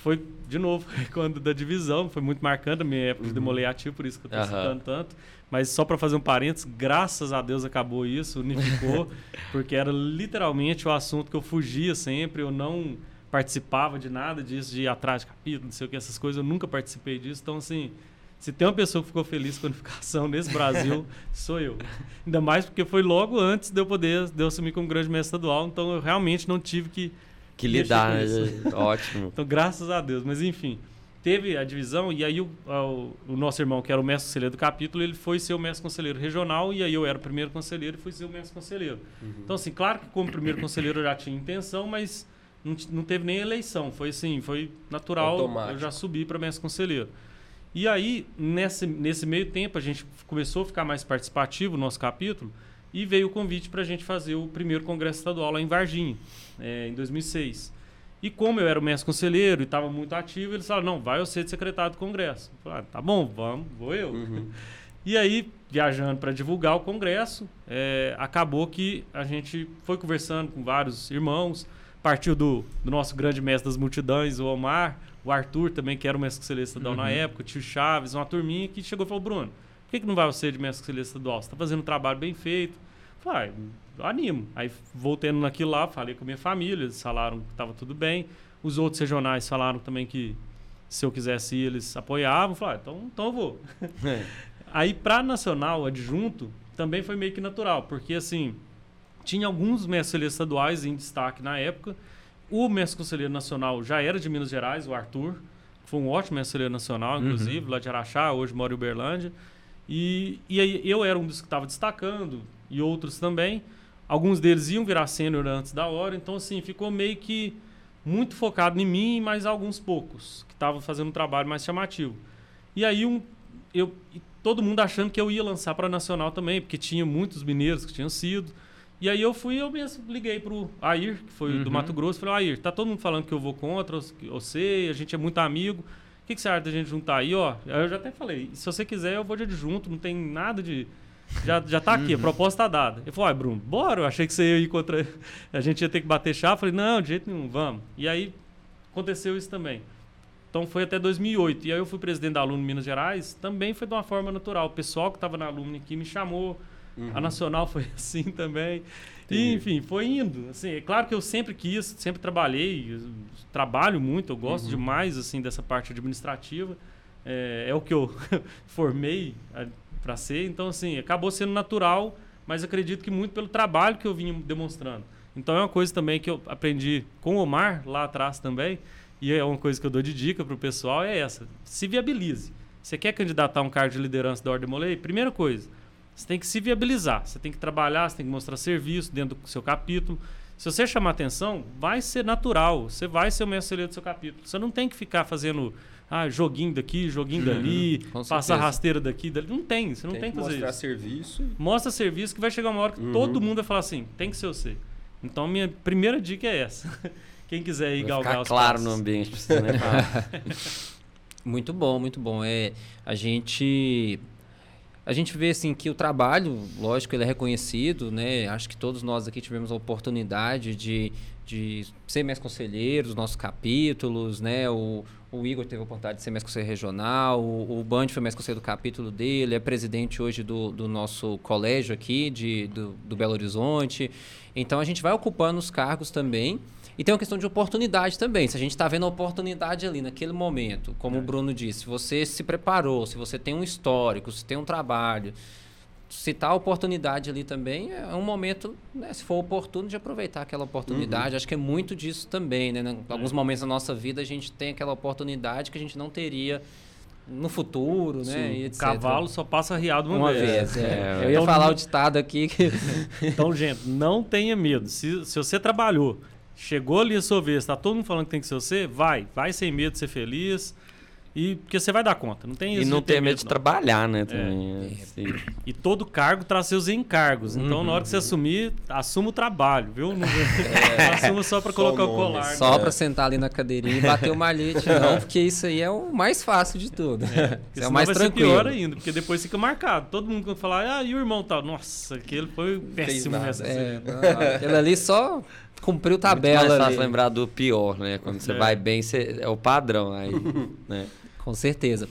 Foi, de novo, quando da divisão, foi muito marcante a minha época de Uhum. demolei ativo, por isso que eu tô Aham. citando tanto. Mas só para fazer um parênteses, graças a Deus acabou isso, unificou, porque era literalmente o assunto que eu fugia sempre, eu não participava de nada disso, de ir atrás de capítulo, não sei o que, essas coisas, eu nunca participei disso. Então, assim, se tem uma pessoa que ficou feliz com a unificação nesse Brasil, sou eu. Ainda mais porque foi logo antes de eu poder de eu assumir como grande mestre estadual, então eu realmente não tive que. Que lidar, né? Ótimo. Então, graças a Deus. Mas enfim, teve a divisão e aí o, o, o nosso irmão, que era o mestre conselheiro do capítulo, ele foi ser o mestre conselheiro regional e aí eu era o primeiro conselheiro e fui ser o mestre conselheiro. Então, assim, claro que como primeiro conselheiro eu já tinha intenção, mas não, não teve nem eleição. Foi assim, foi natural. Automático. Eu já subi para mestre conselheiro. E aí, nesse, nesse meio tempo, a gente começou a ficar mais participativo no nosso capítulo e veio o convite para a gente fazer o primeiro congresso estadual lá em Varginha, eh, em 2006. E como eu era o mestre conselheiro e estava muito ativo, eles falaram, não, vai eu ser de secretário do congresso. Eu falei, ah, tá bom, vamos, vou eu. Uhum. E aí, viajando para divulgar o congresso, eh, acabou que a gente foi conversando com vários irmãos, partiu do, do nosso grande mestre das multidões, o Omar, o Arthur também, que era o mestre conselheiro estadual na época, o tio Chaves, uma turminha que chegou e falou, Bruno, que, que não vai você de mestre conselheiro estadual? Você está fazendo um trabalho bem feito. Falei, ah, animo. Aí voltando naquilo lá, falei com a minha família, eles falaram que estava tudo bem. Os outros regionais falaram também que se eu quisesse ir, eles apoiavam. Falei, ah, então, então eu vou. Aí, para nacional adjunto, também foi meio que natural, porque assim, tinha alguns mestres estaduais em destaque na época. O mestre conselheiro nacional já era de Minas Gerais, o Arthur, que foi um ótimo mestre nacional, inclusive, lá de Araxá, hoje mora em Uberlândia. E, e aí eu era um dos que estava destacando, e outros também. Alguns deles iam virar sênior antes da hora, então assim, ficou meio que muito focado em mim, mas alguns poucos, que estavam fazendo um trabalho mais chamativo. E aí um, eu, todo mundo achando que eu ia lançar para nacional também, porque tinha muitos mineiros que tinham sido. E aí eu fui, eu mesmo liguei pro Air, que foi do Uhum. Mato Grosso, falei, Air, tá todo mundo falando que eu vou contra, eu sei, a gente é muito amigo. O que, que você acha da gente juntar aí, ó? Eu já até falei, se você quiser, eu vou de adjunto, não tem nada de. Já, já tá aqui, a proposta tá dada. Ele falou, ai, Bruno, bora, eu achei que você ia ir contra. A gente ia ter que bater chá. Eu falei, não, de jeito nenhum, vamos. E aí aconteceu isso também. Então foi até 2008. E aí eu fui presidente da Aluno Minas Gerais, também foi de uma forma natural. O pessoal que estava na Alumni aqui me chamou. Uhum. A Nacional foi assim também. E, enfim, foi indo. Assim, é claro que eu sempre quis, sempre trabalhei, trabalho muito, eu gosto Uhum. demais assim dessa parte administrativa. É, é o que eu formei para ser. Então, assim, acabou sendo natural, mas acredito que muito pelo trabalho que eu vinha demonstrando. Então, é uma coisa também que eu aprendi com o Omar lá atrás também. E é uma coisa que eu dou de dica para o pessoal é essa: se viabilize. Você quer candidatar a um cargo de liderança da Ordem Molei? Primeira coisa, você tem que se viabilizar. Você tem que trabalhar, você tem que mostrar serviço dentro do seu capítulo. Se você chamar atenção, vai ser natural. Você vai ser o mestre do seu capítulo. Você não tem que ficar fazendo ah, joguinho daqui, joguinho dali, com passar rasteira daqui, dali. Não tem, você não tem, que fazer mostrar isso. serviço. Mostra serviço que vai chegar uma hora que Uhum. todo mundo vai falar assim, tem que ser você. Então, minha primeira dica é essa. Quem quiser ir Vai galgar ficar os claro passos. no ambiente, falar. Muito bom, muito bom. É, a gente a gente vê assim que o trabalho, lógico, ele é reconhecido, né? Acho que todos nós aqui tivemos a oportunidade de, de ser mais conselheiros dos nossos capítulos, né? O, o Igor teve a oportunidade de ser mais conselheiro regional, o, o Band foi mais conselheiro do capítulo dele, é presidente hoje do, do nosso colégio aqui de, do, do Belo Horizonte. Então a gente vai ocupando os cargos também. E tem uma questão de oportunidade também. Se a gente está vendo a oportunidade ali naquele momento, como o Bruno disse, se você se preparou, se você tem um histórico, se tem um trabalho, se tá a oportunidade ali também, é um momento, né, se for oportuno, de aproveitar aquela oportunidade. Acho que é muito disso também, né? Em alguns momentos da nossa vida a gente tem aquela oportunidade que a gente não teria no futuro, né? Sim. E O etc. cavalo só passa riado uma, uma vez. vez. é. É, Eu ia então- falar o ditado aqui que Então, gente, não tenha medo. Se, se você trabalhou, chegou ali a sua vez, está todo mundo falando que tem que ser você, vai. Vai sem medo de ser feliz. E porque você vai dar conta. Não tem E isso não de ter ter medo de não. trabalhar, né? Também. É. assim. E todo cargo traz seus encargos. Então, na hora que você assumir, assuma o trabalho, viu? Não, não assuma só para o colocar o, nome, colar. só né? para sentar ali na cadeirinha e bater o malhete, não, porque isso aí é o mais fácil de tudo. É senão o mais vai tranquilo. ser pior ainda, porque depois fica marcado. Todo mundo quando falar, ah, e o irmão tal? Nossa, aquele foi péssimo nessa. É, não, aquele ali só cumpriu Muito mais tabela fácil ali. lembrar do pior, né? Quando você É. vai bem, você, é o padrão. Aí, né? Com certeza.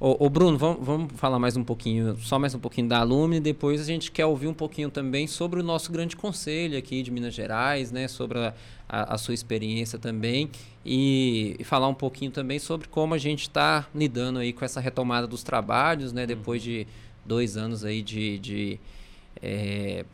Ô, ô, Bruno, vamos, vamos falar mais um pouquinho, só mais um pouquinho da Alumni, depois a gente quer ouvir um pouquinho também sobre o nosso grande conselho aqui de Minas Gerais, né, sobre a, a- a sua experiência também e, e falar um pouquinho também sobre como a gente está lidando aí com essa retomada dos trabalhos, né, depois de dois anos aí de, de é,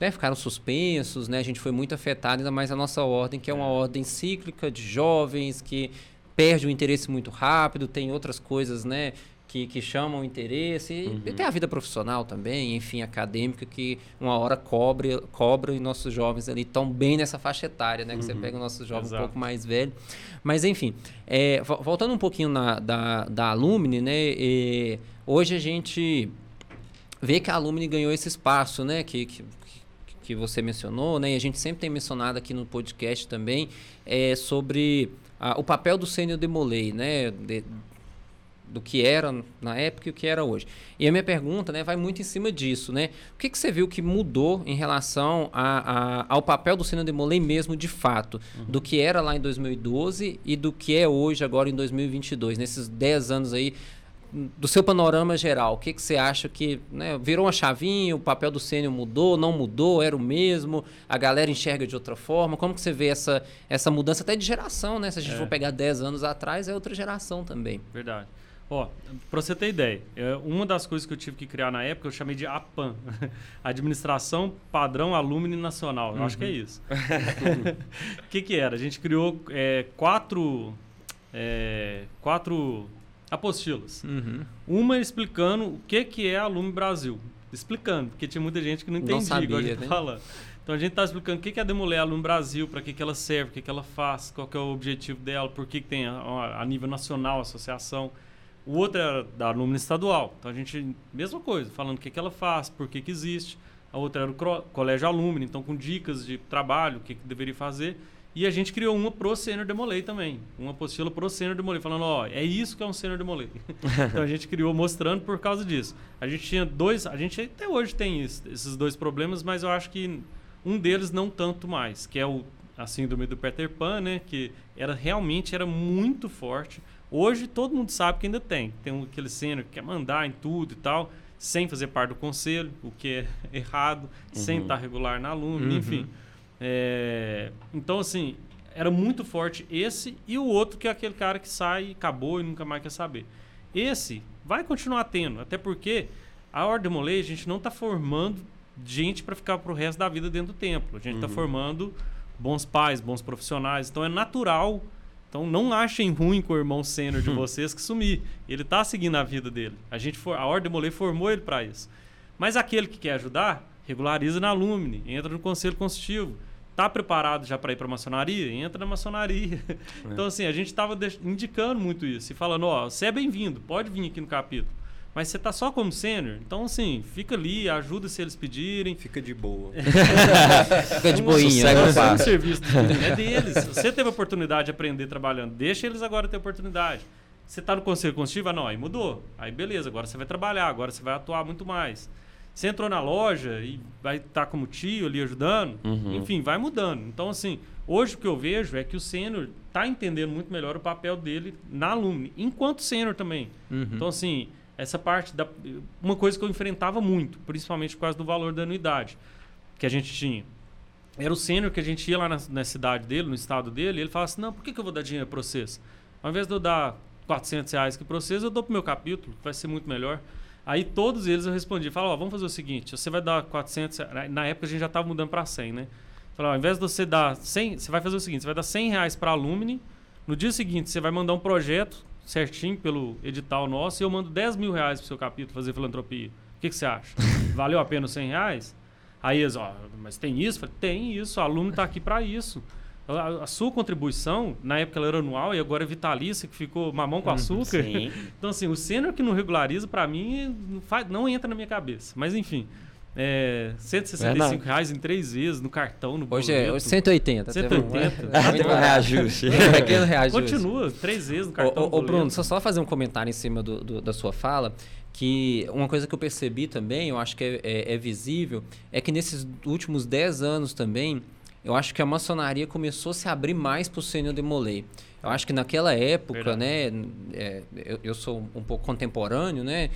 né, ficaram suspensos, né? A gente foi muito afetado, ainda mais a nossa ordem, que é uma ordem cíclica de jovens que perde o interesse muito rápido, tem outras coisas, né? Que, que chamam o interesse. E, e tem a vida profissional também, enfim, acadêmica, que uma hora cobre, cobra e nossos jovens ali estão bem nessa faixa etária, né? Que você pega o nosso jovem um Exato. pouco mais velho. Mas, enfim, é, vo- voltando um pouquinho na, da, da Alumni, né? e hoje a gente vê que a Alumni ganhou esse espaço, né? Que, que, que você mencionou, né? E a gente sempre tem mencionado aqui no podcast também é, sobre ah, o papel do sênior Demolei, né? De- do que era na época e o que era hoje. E a minha pergunta né, vai muito em cima disso. Né? O que, que você viu que mudou em relação a, a- ao papel do Sênior Demolei mesmo de fato? Do que era lá em 2012 e do que é hoje, agora em 2022? Nesses 10 anos aí, do seu panorama geral, o que, que você acha que né, virou uma chavinha, o papel do sênior mudou, não mudou, era o mesmo, a galera enxerga de outra forma? Como que você vê essa, essa mudança até de geração, né? Se a gente É. for pegar 10 anos atrás, é outra geração também. Verdade. Ó, pra você ter ideia, é, uma das coisas que eu tive que criar na época, eu chamei de APAN. Administração Padrão Alumni Nacional. Eu acho que é isso. O que que era? A gente criou é, quatro, é, quatro apostilas. Uma explicando o que que é Alumni Brasil. Explicando, porque tinha muita gente que não Não entendia, sabia, igual a gente né? tá falando. Então a gente está explicando o que que é a Demolé Alumni Brasil, para que, que ela serve, o que, que ela faz, qual que é o objetivo dela, por que, que tem a, a- a nível nacional a associação. O outro era da alumna estadual. Então a gente, mesma coisa, falando o que, que ela faz, por que, que existe. A outra era o colégio alumni, então com dicas de trabalho, o que, que deveria fazer. E a gente criou uma pro Sênior Demolei também. Uma apostila pro Sênior Demolei, falando, ó, é isso que é um Sênior Demolei. então a gente criou mostrando por causa disso. A gente tinha dois, a gente até hoje tem isso- esses dois problemas, mas eu acho que um deles não tanto mais, que é o a síndrome do Peter Pan, né, que era realmente era muito forte. Hoje todo mundo sabe que ainda tem. Tem aquele sênior que quer mandar em tudo e tal. sem fazer parte do conselho, o que é errado, sem Uhum. estar regular na alumni, Uhum. enfim. É, então, assim, era muito forte esse e o outro que é aquele cara que sai, acabou e nunca mais quer saber. Esse vai continuar tendo, até porque a Ordem Molei, a gente não está formando gente para ficar pro resto da vida dentro do templo. A gente está Uhum. formando bons pais, bons profissionais. Então é natural. Então não achem ruim com o irmão sênior de vocês que sumir. Ele está seguindo a vida dele. A gente for, a Ordem Molei formou ele para isso. Mas aquele que quer ajudar, regulariza na Alumni, entra no conselho consultivo. Tá preparado já para ir para maçonaria? Entra na maçonaria. Então assim, a gente estava indicando muito isso e falando, ó, você é bem-vindo, pode vir aqui no capítulo. Mas você tá só como sênior, então assim, fica ali, ajuda se eles pedirem. Fica de boa. Fica de Um boinha. sossego né? É um serviço do- é deles. Se Você teve a oportunidade de aprender trabalhando, deixa eles agora ter oportunidade. Você está no conselho consultivo, ah, não, aí mudou. Aí beleza, agora você vai trabalhar, agora você vai atuar muito mais. Você entrou na loja e vai estar como tio ali ajudando, Uhum. enfim, vai mudando. Então, assim, hoje o que eu vejo é que o sênior está entendendo muito melhor o papel dele na alumni, enquanto sênior também. Uhum. Então, assim, essa parte da. Uma coisa que eu enfrentava muito, principalmente por causa do valor da anuidade que a gente tinha. Era o sênior que a gente ia lá na, na cidade dele, no estado dele, e ele falava assim: não, por que, que eu vou dar dinheiro para vocês? Ao invés de eu dar 400 reais aqui para vocês, eu dou pro meu capítulo, que vai ser muito melhor. Aí todos eles eu respondi: falava, ó, vamos fazer o seguinte, você vai dar 400. reais- Na época a gente já estava mudando para 100, né? Falava, ao invés de você dar 100, você vai fazer o seguinte: você vai dar 100 reais para alumni, no dia seguinte você vai mandar um projeto certinho pelo edital nosso e eu mando 10 mil reais pro seu capítulo fazer filantropia. O que, que você acha? Valeu a pena os 100 reais? Aí eles, ó, mas tem isso? Falei, tem isso, o aluno está aqui para isso. A, a sua contribuição, na época ela era anual e agora é vitalícia, que ficou mamão com açúcar. Sim. Então, assim, o sênior que não regulariza, para mim, não, faz, não entra na minha cabeça. Mas, enfim, é, 165 Verdade. reais em três vezes, no cartão, no Hoje é boleto. hoje 180. teve um- 180. Ah, teve um reajuste. Pequeno reajuste. Continua, três vezes no cartão. ô, ô. Bruno, eu só fazer um comentário em cima do, do- da sua fala, que uma coisa que eu percebi também, eu acho que é, é- é visível, é que nesses últimos 10 anos também, eu acho que a maçonaria começou a se abrir mais para o sênior demolei. Eu acho que naquela época, Verdade. né, é, eu, eu sou um pouco contemporâneo, né,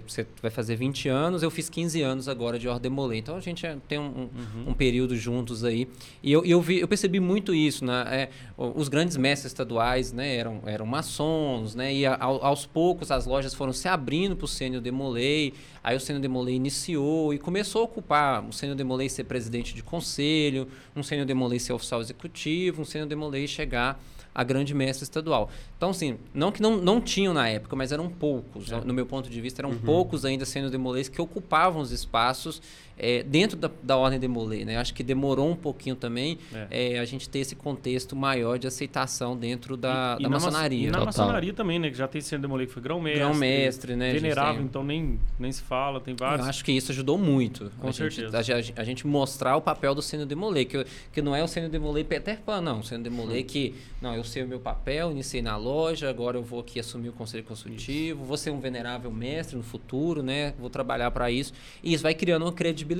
você- vai fazer 20 anos, eu fiz 15 anos agora de Ordem Molay. Então a gente é- tem um, um- Uhum. um período juntos aí. E eu, eu, vi, eu percebi muito isso. Né? É, os grandes mestres estaduais né, eram, eram maçons, né? e a- ao- aos poucos as lojas foram se abrindo para o Sênior Demolay. Aí o Sênior Demolay iniciou e começou a ocupar o Sênior Demolay ser presidente de conselho, um Sênior Demolay ser oficial executivo, um Sênior Demolay chegar a grande mestre estadual. Então, assim, não que não, não tinham na época, mas eram poucos. É. No meu ponto de vista, eram poucos ainda sendo demolês que ocupavam os espaços eh, dentro da, da ordem demolê. Né? Acho que demorou um pouquinho também É. eh, a gente ter esse contexto maior de aceitação dentro da, E- e da na ma- maçonaria. E na Total. maçonaria também, né? Que já tem sendo demolei que foi grão-mestre. Grão-mestre, né? a Venerável, tem- então nem, nem se fala, tem vários. Eu acho que isso ajudou muito. Com a gente, certeza. A, gente- a gente mostrar o papel do Sênior Demolay, que, que não é o Sênior Demolay Peter Pan, não. O Sênior Demolay que, não, eu sei o meu papel, iniciei na loja, agora eu vou aqui assumir o conselho consultivo, vou ser um venerável mestre no futuro, né? Vou trabalhar para isso. E isso vai criando uma credibilidade.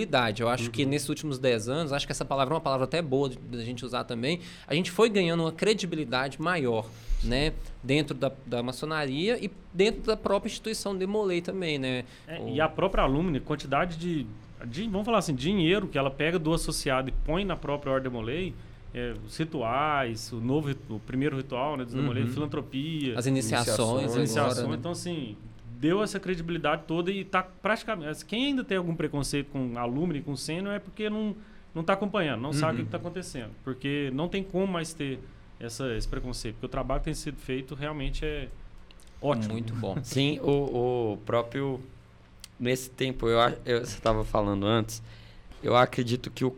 Eu acho que nesses últimos 10 anos, acho que essa palavra é uma palavra até boa de- da gente usar também, a gente foi ganhando uma credibilidade maior. Né, dentro da, da maçonaria e dentro da própria instituição Demolay também, né? É, O- E a própria alumni, quantidade de, de, vamos falar assim, dinheiro que ela pega do associado e põe na própria Ordem Demolei, é, os rituais, o novo, o primeiro ritual né, dos Demolei, Uhum. filantropia, As iniciações, as agora, iniciações. né? Então, assim, deu essa credibilidade toda e tá praticamente... assim, Quem ainda tem algum preconceito com alumni, com sênior, é porque não, não tá acompanhando, não sabe o que Uhum. está acontecendo. Porque não tem como mais ter essa, esse preconceito, porque o trabalho que tem sido feito realmente é ótimo. Muito bom. Sim, o, o próprio. Nesse tempo, eu, eu, você estava falando antes, eu acredito que os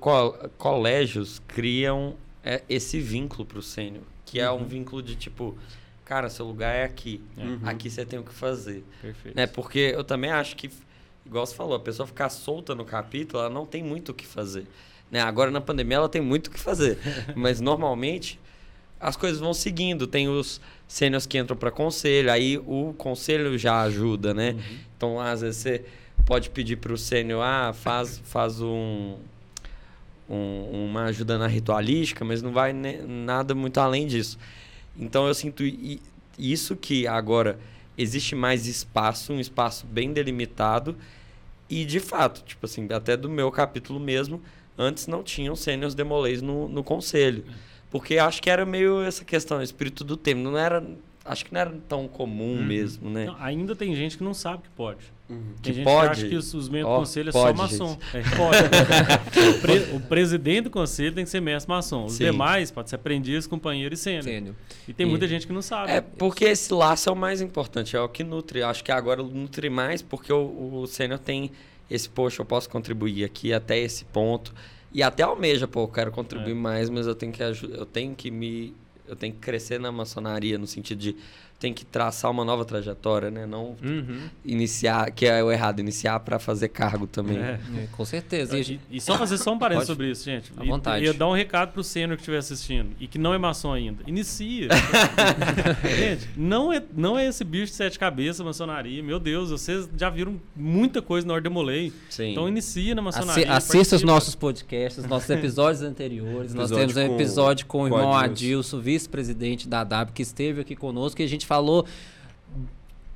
colégios criam é, esse vínculo para o sênior, que é um Uhum. vínculo de tipo, cara, seu lugar é aqui, É. aqui você tem o que fazer. Perfeito. Né? Porque eu também acho que, igual você falou, a pessoa ficar solta no capítulo, ela não tem muito o que fazer. Né? Agora na pandemia ela tem muito o que fazer, mas normalmente as coisas vão seguindo. Tem os sêniors que entram para conselho, aí o conselho já ajuda, né? Então, às vezes, você pode pedir para o sênior, ah, faz, faz um, um- uma ajuda na ritualística, mas não vai ne- nada muito além disso. Então, eu sinto isso que agora existe mais espaço, um espaço bem delimitado. E de fato, tipo assim, até do meu capítulo mesmo, antes não tinham sêniors demolês no, no conselho. Porque acho que era meio essa questão, espírito do tempo. Não era. Acho que não era tão comum Uhum. mesmo, né? Não, ainda tem gente que não sabe que pode. Uhum. Tem Que gente pode? que acha que os, os membros Ó, do conselho é pode, só maçom. É, pode. o, pre- o presidente do conselho tem que ser mestre maçom. Os Sim. demais pode ser aprendiz, companheiro e sênior. Sênior. E tem E- muita gente que não sabe. É, porque esse laço é o mais importante, é o que nutre. Acho que agora nutre mais porque o, o sênior tem esse, poxa, eu posso contribuir aqui até esse ponto. E até almeja, pô, eu quero contribuir É. mais, mas eu tenho que eu tenho que me eu tenho que crescer na maçonaria no sentido de tem que traçar uma nova trajetória, né? Não Uhum. iniciar, que é o errado, iniciar para fazer cargo também. É. É, com certeza. E E, e só fazer só um parênteses sobre isso, gente. À E- vontade. E eu dar um recado pro sênior que estiver assistindo e que não é maçom ainda. Inicia. gente, não é, não é esse bicho de sete cabeças, maçonaria. Meu Deus, vocês já viram muita coisa na Ordem Demolei. Sim. Então inicia na Assi- maçonaria. assista os nossos podcasts, os nossos episódios anteriores. Nós Episódio temos um episódio com o com irmão Adilson. Adilson, vice-presidente da DAB, que esteve aqui conosco e a gente falou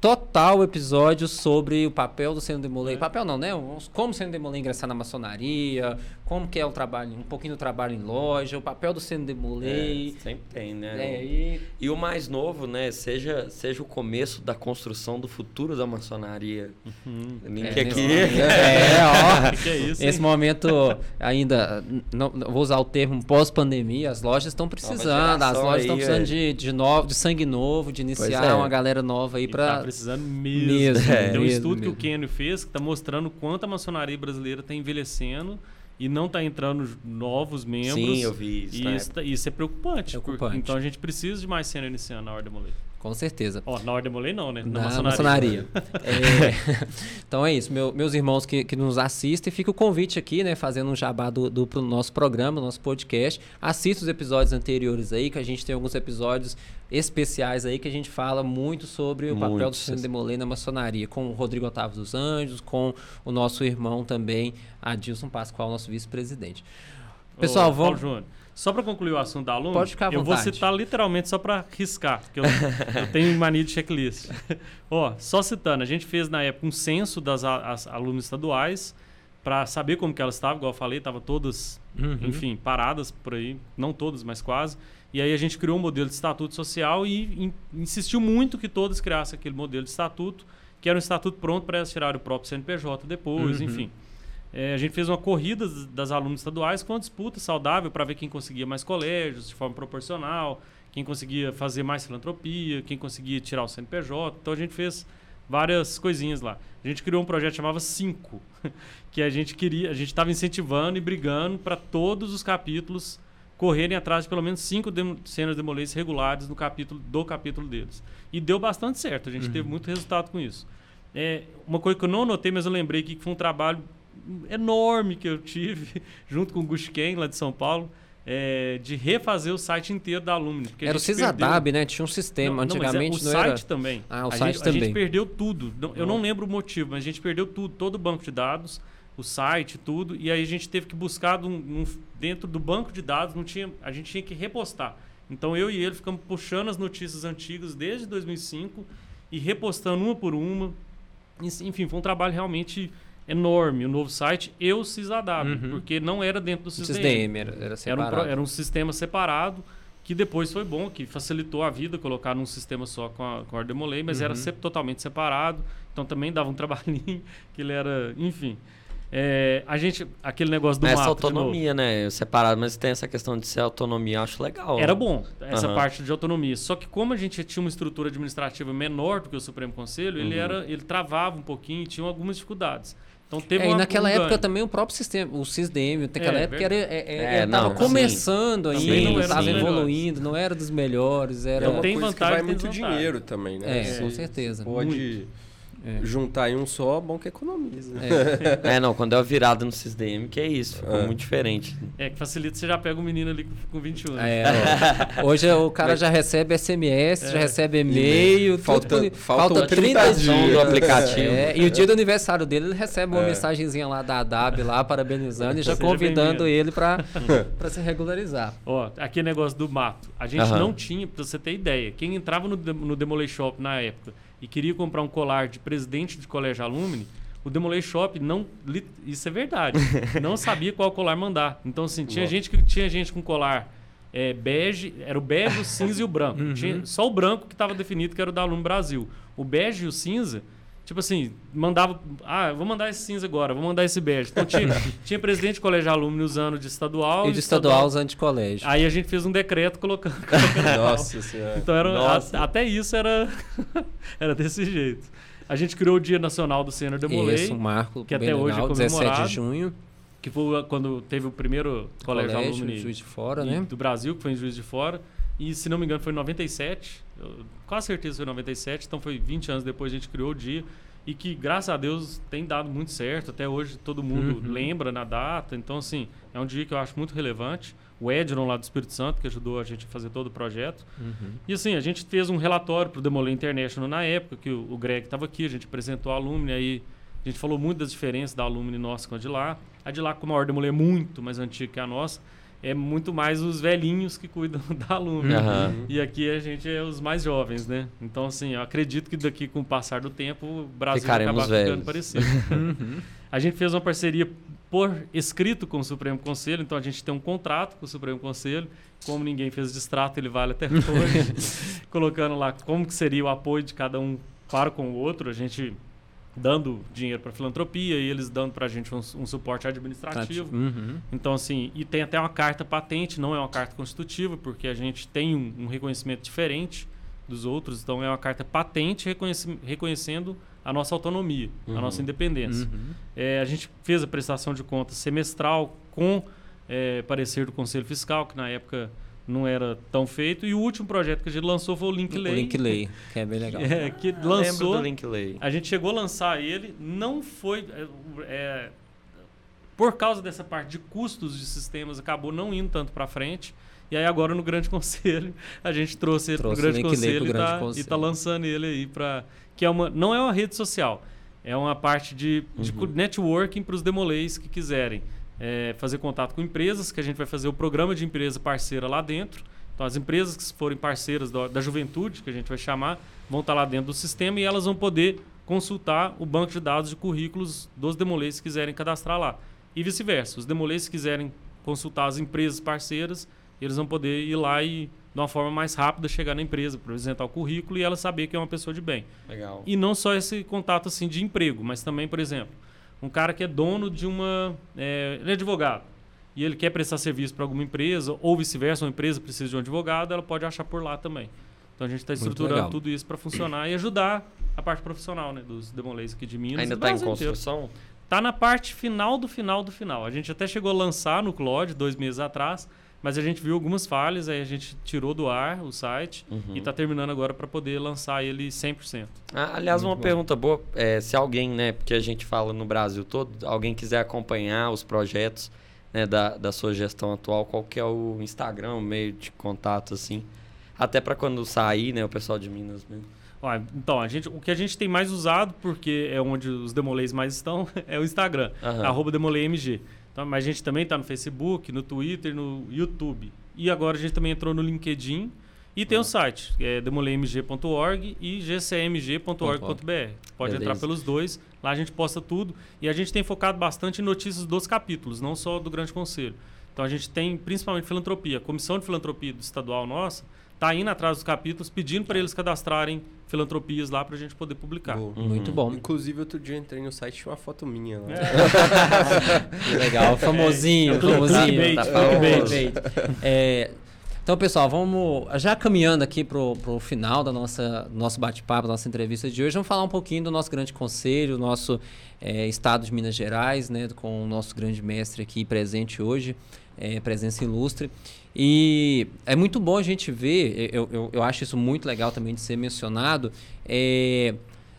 total episódio sobre o papel do Sendo Demolei. É. Papel não, né? Como o Sendo Demolei ingressar na maçonaria, como que é o trabalho, um pouquinho do trabalho em loja, o papel do Sendo Demolei. É, sempre tem, né? É, e E o mais novo, né? Seja, seja o começo da construção do futuro da maçonaria. Hum. Nem É, aqui. momento- É, ó. Que, que é isso? Esse hein? momento ainda, não, não vou usar o termo pós-pandemia, as lojas estão precisando, as lojas estão precisando velho. de, de, novo, de sangue novo, de iniciar é. uma galera nova aí E Tá para precisando mesmo. Mesmo, é. Tem um mesmo, estudo que o mesmo. Kenio fez que está mostrando quanto a maçonaria brasileira está envelhecendo e não está entrando novos membros. Sim, eu vi isso. E isso, tá- isso é preocupante. Preocupante. porque- então a gente precisa de mais cena iniciando na Ordem Molei. Com certeza. Ó, na Ordem Molei não, né? Na maçonaria. É, então é isso, meu- meus irmãos que, que nos assistem, fica o convite aqui, né? Fazendo um jabá do, do pro nosso programa, nosso podcast. Assista os episódios anteriores aí, que a gente tem alguns episódios especiais aí que a gente fala muito sobre o papel do. Sendo Demolei na maçonaria, com o Rodrigo Otávio dos Anjos, com o nosso irmão também, Adilson Pascoal, nosso vice-presidente. Pessoal, Ô, Paulo vamos. Júnior, só para concluir o assunto da aluna, Pode ficar à eu vou citar literalmente só para riscar, porque eu, eu tenho mania de checklist. Ó, só citando, a gente fez na época um censo das as alunas estaduais para saber como que elas estavam, igual eu falei, estavam todas, Uhum. enfim, paradas por aí, não todas, mas quase. E aí a gente criou um modelo de estatuto social e in- insistiu muito que todas criassem aquele modelo de estatuto, que era um estatuto pronto para elas tirarem o próprio CNPJ depois, Uhum. enfim. É, a gente fez uma corrida das- das alunas estaduais com uma disputa saudável para ver quem conseguia mais colégios de forma proporcional, quem conseguia fazer mais filantropia, quem conseguia tirar o CNPJ. Então a gente fez várias coisinhas lá. A gente criou um projeto que chamava Cinco, que a gente queria, a gente estava incentivando e brigando para todos os capítulos correrem atrás de pelo menos cinco dem cenas de demolês regulares no capítulo do capítulo deles. E deu bastante certo, a gente teve muito resultado com isso. É, uma coisa que eu não notei, mas eu lembrei que foi um trabalho enorme que eu tive junto com o Gushken, lá de São Paulo, é, de refazer o site inteiro da Alumni. a Era o gente perdeu- CISADAB, né? Tinha um sistema. não, não, é- Antigamente o não, site era. também. Ah, o a site gente, A também. gente perdeu tudo. Não- eu não Não. lembro o motivo, mas a gente perdeu tudo, todo o banco de dados, o site, tudo. E aí a gente teve que buscar num- num- dentro do banco de dados, não tinha, a gente tinha que repostar. Então eu e ele ficamos puxando as notícias antigas desde 2005 e repostando uma por uma. Enfim, foi um trabalho realmente enorme. O novo site e o CISAW, Uhum. porque não era dentro do O CISDM. CISDM era, era Era um, separado. era um sistema separado que depois foi bom, que facilitou a vida colocar num sistema só com a, com a mas era Uhum. sempre totalmente separado, então também dava um trabalhinho, que ele era, enfim. É, a gente, aquele negócio do Essa mato, novo, autonomia, né? Separado, mas tem essa questão de ser autonomia, eu acho legal. Era bom, essa Aham. parte de autonomia. Só que como a gente tinha uma estrutura administrativa menor do que o Supremo Conselho, ele Uhum. era, ele travava um pouquinho e tinha algumas dificuldades. Então teve É, e uma, naquela um época ganho. também o próprio sistema, o CISDM, naquela É, época era, é, É, é, não, começando sim. ainda, Também não não era estava melhores. evoluindo, não era dos melhores, era... É uma Tem coisa que vantagem, vai tem muito desvantagem. dinheiro também, né? É, Você com certeza. Pode É. juntar em um só, bom que economiza. É. É, não, quando é virado no CISDM, que é isso, ficou É. muito diferente. É, que facilita, você já pega o menino ali com, com 21 anos. É, hoje o cara já recebe SMS, já recebe e-mail, tudo Falta- por- faltam 30 dias do aplicativo. É, e o dia do aniversário dele, ele recebe uma É. mensagenzinha lá da ADAB lá, parabenizando e já Seja convidando ele para para se regularizar. Ó, aquele negócio do mato. A gente Aham. não tinha, pra você ter ideia, quem entrava no, no Demolay Shop na época e queria comprar um colar de presidente de colégio alumni, o Demolay Shop não. Isso é verdade. não sabia qual colar mandar. Então, assim, tinha gente que tinha gente com colar é, bege, era o bege, o cinza e o branco. Uhum. Tinha só o branco que estava definido que era o da Aluno Brasil. O bege e o cinza, tipo assim, mandava. Ah, vou mandar esse cinza agora, vou mandar esse bege. Então tinha, tinha presidente de colégio aluno usando de estadual. E de estadual usando de colégio. Aí a gente fez um decreto colocando. colocando Nossa senhora. então era, Nossa. a- até isso era, era desse jeito. A gente criou o Dia Nacional do Sênior Demolei, Isso, um marco que até hoje é legal, 17 comemorado. de junho. que foi quando teve o primeiro colégio, Colégio, alumni Juiz de Fora, e- né? do Brasil, que foi em Juiz de Fora. E se não me engano foi em 97, eu- quase certeza foi em 97, então foi 20 anos depois a gente criou o dia. E que, graças a Deus, tem dado muito certo. Até hoje todo mundo Uhum. lembra na data. Então, assim, é um dia que eu acho muito relevante. O Edron lá do Espírito Santo, que ajudou a gente a fazer todo o projeto. Uhum. E assim, a gente fez um relatório para o Demolay International na época, que o, o Greg estava aqui, a gente apresentou a Alumni, aí a gente falou muito das diferenças da Alumni nossa com a de lá. A de lá, como a Ordem Demolay é muito mais antiga que a nossa, é muito mais os velhinhos que cuidam da Alumni. Aham. E aqui a gente é os mais jovens, né? Então, assim, eu acredito que daqui com o passar do tempo, o Brasil vai Ficaremos acabar velhos. ficando parecido. Uhum. A gente fez uma parceria por escrito com o Supremo Conselho, então a gente tem um contrato com o Supremo Conselho. Como ninguém fez distrato, ele vale até hoje. colocando lá como que seria o apoio de cada um para com o outro. A gente dando dinheiro para filantropia e eles dando para a gente um, um suporte administrativo. Uhum. Então, assim, e tem até uma carta patente, não é uma carta constitutiva, porque a gente tem um, um reconhecimento diferente dos outros. Então, é uma carta patente reconhece- reconhecendo a nossa autonomia, Uhum. a nossa independência. Uhum. É, a gente fez a prestação de contas semestral com é, parecer do Conselho Fiscal, que na época não era tão feito. E o último projeto que a gente lançou foi o Link O Lay. Link Lay, que é bem legal. é, que Lembro lançou. do Linkley. A gente chegou a lançar ele, não foi. é, é, por causa dessa parte de custos de sistemas, acabou não indo tanto para frente. E aí agora no Grande Conselho a gente trouxe ele para o Grande Conselho, pro e, Grande tá, Conselho. lançando ele aí para que é uma não é uma rede social, é uma parte de, de Uhum. networking para os demolês que quiserem é, fazer contato com empresas, que a gente vai fazer o programa de empresa parceira lá dentro. Então as empresas que forem parceiras da, da juventude, que a gente vai chamar, vão estar lá dentro do sistema e elas vão poder consultar o banco de dados de currículos dos demolês que quiserem cadastrar lá. E vice-versa. Os demolês que quiserem consultar as empresas parceiras, eles vão poder ir lá e, de uma forma mais rápida, chegar na empresa, apresentar o currículo e ela saber que é uma pessoa de bem. Legal. E não só esse contato assim de emprego, mas também, por exemplo, um cara que é dono de uma. é, ele é advogado e ele quer prestar serviço para alguma empresa, ou vice-versa, uma empresa precisa de um advogado, ela pode achar por lá também. Então a gente está estruturando tudo isso para funcionar e ajudar a parte profissional né, dos demolês aqui de Minas. Ainda está em construção? Tá na parte final do final do final. A gente até chegou a lançar no Claude dois meses atrás, mas a gente viu algumas falhas, aí a gente tirou do ar o site Uhum. e está terminando agora para poder lançar ele 100%. Ah, aliás, uma Muito bom. pergunta boa, é, se alguém, né, porque a gente fala no Brasil todo, alguém quiser acompanhar os projetos né, da, da sua gestão atual, qual que é o Instagram, o meio de contato, assim? Até para quando sair, né, o pessoal de Minas mesmo. Então, a gente, o que a gente tem mais usado, porque é onde os demolês mais estão, é o Instagram, Aham. arroba demoleymg. Então, mas a gente também está no Facebook, no Twitter, no YouTube. E agora a gente também entrou no LinkedIn. E tem o site, que é demoleymg.org e gcmg.org.br. Pode entrar Beleza. pelos dois, lá a gente posta tudo. E a gente tem focado bastante em notícias dos capítulos, não só do Grande Conselho. Então a gente tem principalmente filantropia. A comissão de filantropia do estadual nossa está indo atrás dos capítulos, pedindo para eles cadastrarem filantropias lá para a gente poder publicar. Boa. Muito Uhum. bom. Inclusive, outro dia eu entrei no site e tinha uma foto minha lá. Que Legal, famosinho, É, tudo famosinho. tá famoso. É, então, pessoal, vamos já caminhando aqui pro, pro final da nossa do nosso bate-papo, da nossa entrevista de hoje, vamos falar um pouquinho do nosso grande conselho, nosso é, estado de Minas Gerais, né, com o nosso grande mestre aqui presente hoje, é, presença ilustre. E é muito bom a gente ver, eu, eu, eu acho isso muito legal também de ser mencionado, é,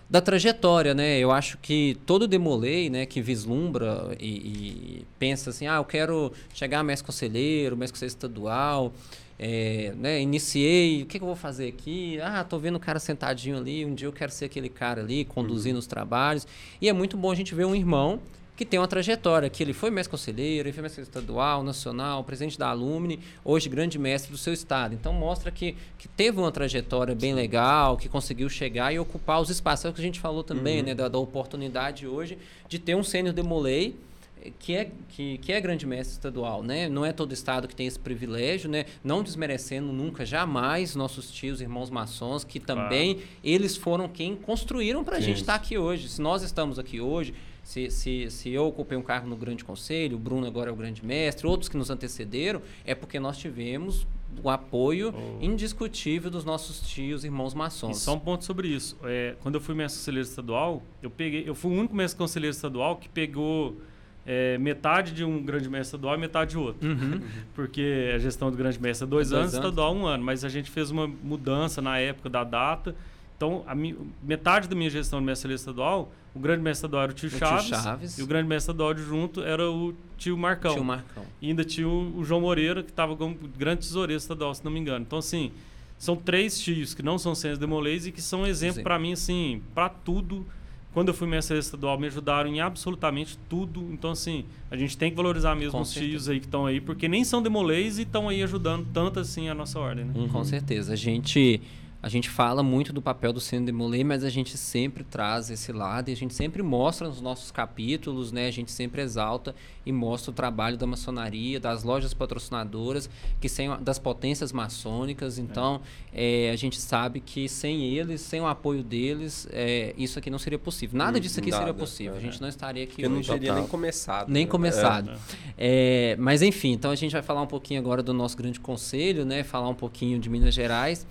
da trajetória, né? Eu acho que todo demolei, né, que vislumbra e, e pensa assim, ah, eu quero chegar a mestre conselheiro, mestre conselheiro estadual, é, né, iniciei, o que, que eu vou fazer aqui? Ah, tô vendo o cara sentadinho ali, um dia eu quero ser aquele cara ali, conduzindo os trabalhos. E é muito bom a gente ver um irmão que tem uma trajetória, que ele foi mestre conselheiro, ele foi mestre estadual, nacional, presidente da Alumni, hoje grande mestre do seu estado. Então mostra que, que teve uma trajetória bem legal, que conseguiu chegar e ocupar os espaços. É o que a gente falou também, Uhum. né, da, da oportunidade hoje de ter um sênior Demolei que é, que, que é grande mestre estadual, né? Não é todo estado que tem esse privilégio, né? Não desmerecendo nunca, jamais, nossos tios, irmãos maçons, que também eles foram quem construíram para a gente estar aqui hoje. Se nós estamos aqui hoje, se, se, se eu ocupei um cargo no grande conselho, o Bruno agora é o grande mestre, outros que nos antecederam, é porque nós tivemos o apoio Oh. indiscutível dos nossos tios, irmãos E maçons. só um ponto sobre isso. É, quando eu fui mestre conselheiro estadual, eu peguei, eu fui o único mestre conselheiro estadual que pegou é, metade de um grande mestre estadual e metade de outro. Uhum. Porque a gestão do grande mestre é dois, É dois anos, anos. estadual um ano. Mas a gente fez uma mudança na época da data. Então, mi- metade da minha gestão de mestre estadual, o grande mestre estadual era o tio, O tio Chaves, Chaves. e o grande mestre estadual junto era o tio Marcão. Tio Marcão. E ainda tinha o, o João Moreira, que estava como grande tesoureiro estadual, se não me engano. Então, assim, são três tios que não são Sênios Demolês e que são exemplo para mim, assim, para tudo. Quando eu fui mestre estadual, me ajudaram em absolutamente tudo. Então, assim, a gente tem que valorizar mesmo Com os certeza. tios aí que estão aí, porque nem são demolês e estão aí ajudando tanto assim a nossa ordem, né? Com certeza. A gente, a gente fala muito do papel do Sênior Demolay, mas a gente sempre traz esse lado e a gente sempre mostra nos nossos capítulos, né? A gente sempre exalta e mostra o trabalho da maçonaria, das lojas patrocinadoras, que sem, das potências maçônicas. Então, é, a gente sabe que sem eles, sem o apoio deles, é, isso aqui não seria possível. Nada Hum, disso aqui nada, seria possível. A é. gente não estaria aqui Eu não hoje. teria Total. nem começado. Nem né? começado. É. É, mas enfim, então a gente vai falar um pouquinho agora do nosso grande conselho, né? Falar um pouquinho de Minas Gerais.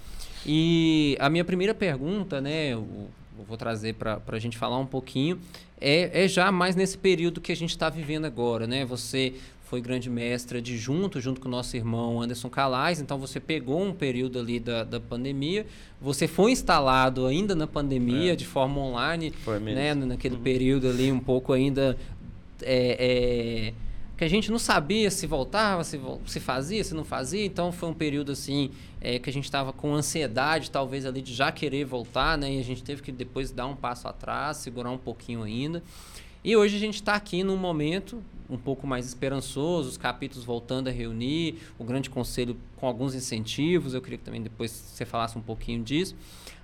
E a minha primeira pergunta, né? Eu, eu vou trazer para a gente falar um pouquinho, é, é já mais nesse período que a gente está vivendo agora, né? Você foi grande mestra de junto, junto com o nosso irmão Anderson Calais, então você pegou um período ali da, da pandemia, você foi instalado ainda na pandemia, É. de forma online, né, naquele período ali um pouco ainda é, é, que a gente não sabia se voltava, se, se fazia, se não fazia, então foi um período assim é, que a gente estava com ansiedade talvez ali de já querer voltar, né, e a gente teve que depois dar um passo atrás, segurar um pouquinho ainda. E hoje a gente está aqui num momento um pouco mais esperançoso, os capítulos voltando a reunir, o grande conselho com alguns incentivos. Eu queria que também depois você falasse um pouquinho disso.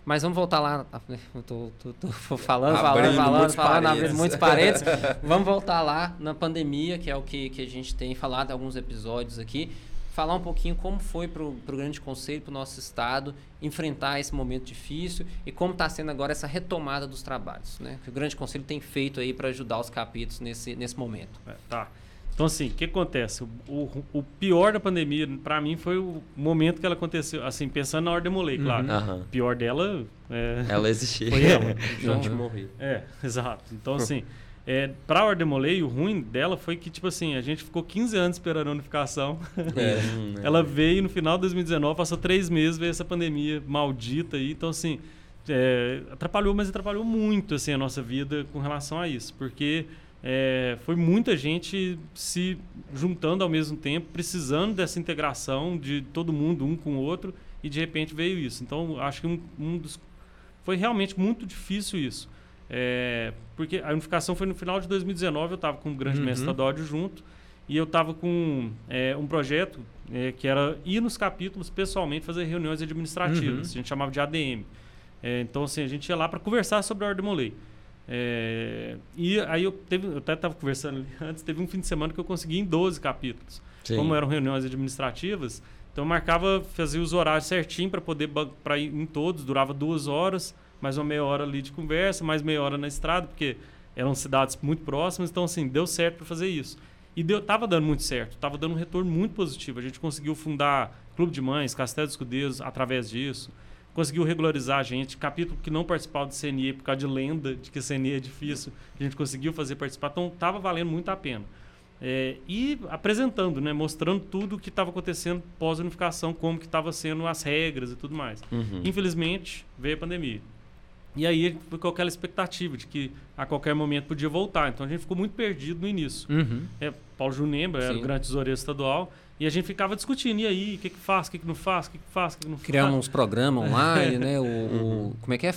Mas vamos voltar lá. Eu tô, tô- tô falando, falando, Abrindo falando, falando, abrindo muitos parênteses. vamos voltar lá na pandemia, que é o que, que a gente tem falado em alguns episódios aqui. Falar um pouquinho como foi para o Grande Conselho, para o nosso Estado, enfrentar esse momento difícil e como está sendo agora essa retomada dos trabalhos. Né? Que o Grande Conselho tem feito aí para ajudar os capítulos nesse, nesse momento. É, tá. Então, assim, o que acontece? O, o- o pior da pandemia, para mim, foi o momento que ela aconteceu. Assim, pensando na ordem Molei, claro. Aham. O pior dela é, Ela existia. foi ela. Gente, Uhum. morri. É, exato. Então, assim, é, pra Ordem Molei, o ruim dela foi que, tipo assim, a gente ficou 15 anos esperando a unificação. É. Hum, Ela veio no final de 2019, passou três meses, veio essa pandemia maldita aí. Então, assim, é, atrapalhou, mas atrapalhou muito, assim, a nossa vida com relação a isso. Porque é, foi muita gente se juntando ao mesmo tempo, precisando dessa integração de todo mundo, um com o outro, e de repente veio isso. Então, acho que um, um dos... Foi realmente muito difícil isso. É, porque a unificação foi no final de 2019, eu estava com o grande Uhum. mestre Tadódio junto, e eu estava com é, um projeto é, que era ir nos capítulos pessoalmente fazer reuniões administrativas, Uhum. a gente chamava de ADM. É, então, assim, a gente ia lá para conversar sobre a Ordem Molei. É, e aí eu, teve, eu até estava conversando ali antes, teve um fim de semana que eu consegui em 12 capítulos. Sim. Como eram reuniões administrativas, então eu marcava, fazia os horários certinho para poder para ir em todos, durava duas horas, mais uma meia hora ali de conversa, mais meia hora na estrada, porque eram cidades muito próximas, então assim, deu certo para fazer isso. E deu, tava dando muito certo, tava dando um retorno muito positivo. A gente conseguiu fundar Clube de Mães, Castelo dos Escudeiros através disso. Conseguiu regularizar a gente, capítulo que não participava do CNE por causa de lenda de que CNE é difícil, a gente conseguiu fazer participar, então tava valendo muito a pena. É, e apresentando, né, mostrando tudo o que estava acontecendo pós-unificação, como que estava sendo as regras e tudo mais. Uhum. Infelizmente, veio a pandemia. E aí ficou aquela expectativa de que a qualquer momento podia voltar. Então a gente ficou muito perdido no início. Uhum. É, Paulo Junembra era o grande tesoureiro estadual. E a gente ficava discutindo, e aí, o que, que faz, o que, que não faz, o que, que faz, o que, que não Criando faz. uns programas online, né? O, o- como é que é?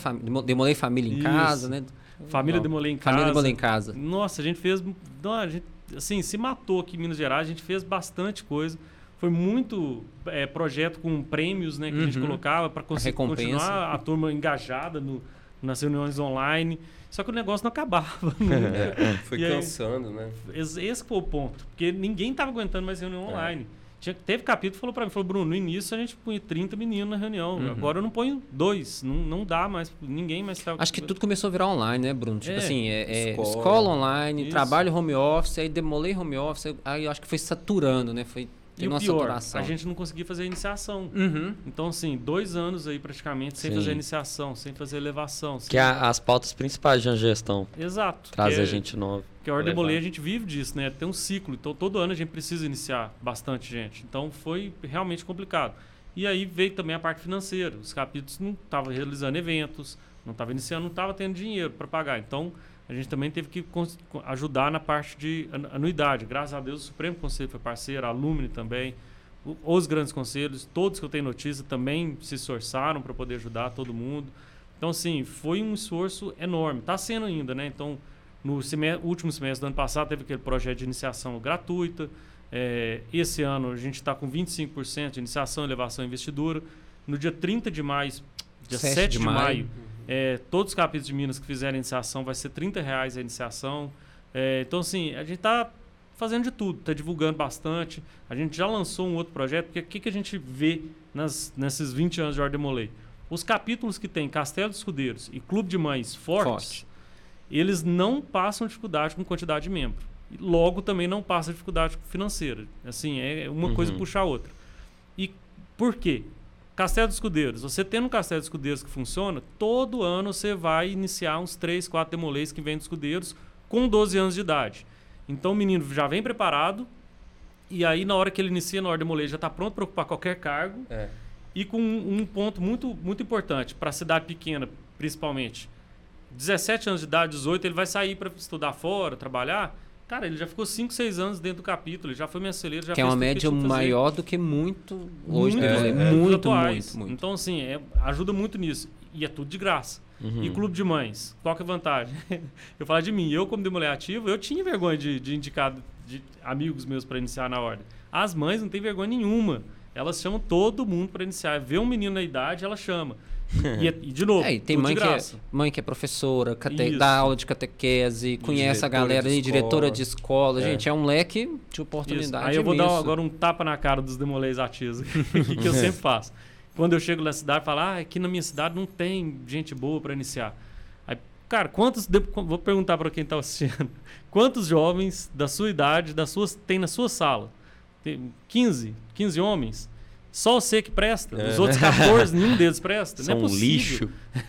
Demolei família em Isso. casa, né? Família Não. Demolei em casa. Família Demolei em casa. Nossa, a gente fez. Não, a gente, assim, se matou aqui em Minas Gerais, a gente fez bastante coisa. Foi muito é, projeto com prêmios né, que a gente Uhum. colocava para conseguir continuar a turma engajada no, nas reuniões online. Só que o negócio não acabava. nunca. É, foi E aí? cansando, né? Esse esse foi o ponto. Porque ninguém estava aguentando mais reunião É. online. Tinha, teve capítulo que falou para mim, falou, Bruno, no início a gente punha 30 meninos na reunião. Uhum. Agora eu não ponho dois. Não, não dá mais. Ninguém mais tá. Acho que tudo começou a virar online, né, Bruno? Tipo É, assim, é, é escola. escola, online, Isso. trabalho home office, aí demolei home office, aí eu acho que foi saturando, né? Foi E o pior, saturação. a gente não conseguia fazer a iniciação. Uhum. Então, assim, dois anos aí praticamente sem Sim. fazer iniciação, sem fazer elevação. sem- Que é as pautas principais de uma gestão. Exato. Trazer porque- gente nova. Porque a Ordem levar. Demolei a gente vive disso, né? Tem um ciclo. Então, todo ano a gente precisa iniciar bastante gente. Então, foi realmente complicado. E aí veio também a parte financeira. Os capítulos não estavam realizando eventos, não estavam iniciando, não estavam tendo dinheiro para pagar. Então, a gente também teve que ajudar na parte de anu- anuidade. Graças a Deus, o Supremo Conselho foi parceiro, a Alumni também, os grandes conselhos, todos que eu tenho notícia também se esforçaram para poder ajudar todo mundo. Então, assim, foi um esforço enorme. Está sendo ainda, né? Então, no semestre, último semestre do ano passado, teve aquele projeto de iniciação gratuita. É, esse ano, a gente está com 25% de iniciação, elevação e investidura. No dia 30 de maio, dia 7, 7 de de maio, maio. É, todos os capítulos de Minas que fizerem iniciação vai ser 30 reais a iniciação. É, então, assim, a gente está fazendo de tudo, está divulgando bastante. A gente já lançou um outro projeto, porque o que, que a gente vê nas, nesses 20 anos de Ordem Molei? Os capítulos que tem Castelo dos Escudeiros e Clube de Mães fortes, Forte. eles não passam dificuldade com quantidade de membro. E logo também não passa dificuldade financeira. Assim, é uma coisa Uhum. puxa a outra. E por quê? Castelo dos Escudeiros. Você tendo um Castelo dos Escudeiros que funciona, todo ano você vai iniciar uns 3, 4 demolês que vêm dos escudeiros com 12 anos de idade. Então o menino já vem preparado, e aí na hora que ele inicia na ordem demolês já está pronto para ocupar qualquer cargo, É. e com um um ponto muito, muito importante, para a cidade pequena, principalmente. 17 anos de idade, 18, ele vai sair para estudar fora, trabalhar. Cara, ele já ficou 5, 6 anos dentro do capítulo, ele já foi mensageiro, já Que é uma média maior do que muito hoje. Muito, é, É, muito, atuais. muito, muito. Então, assim, é, ajuda muito nisso. E é tudo de graça. Uhum. E clube de mães, qual que é a vantagem? eu falar de mim, eu como demolei ativo, eu tinha vergonha de, de indicar de amigos meus para iniciar na ordem. As mães não têm vergonha nenhuma. Elas chamam todo mundo para iniciar. Vê um menino na idade, ela chama. E, é- e de novo, É, e tem mãe de que, é, graça. mãe que é professora, cate- Isso. dá aula de catequese, conhece a galera de aí, diretora de escola. É. Gente, é um leque de Isso. oportunidade Aí eu vou dar imenso. agora um tapa na cara dos demolês ativos, que, que eu sempre faço. Quando eu chego na cidade, falo, ah, aqui na minha cidade não tem gente boa para iniciar. Aí, cara, quantos. de- Vou perguntar para quem está assistindo. Quantos jovens da sua idade, das suas, tem na sua sala? Tem 15? 15 homens? Só você que presta. Os É. outros 14, nenhum deles presta. São não é um possível. lixo.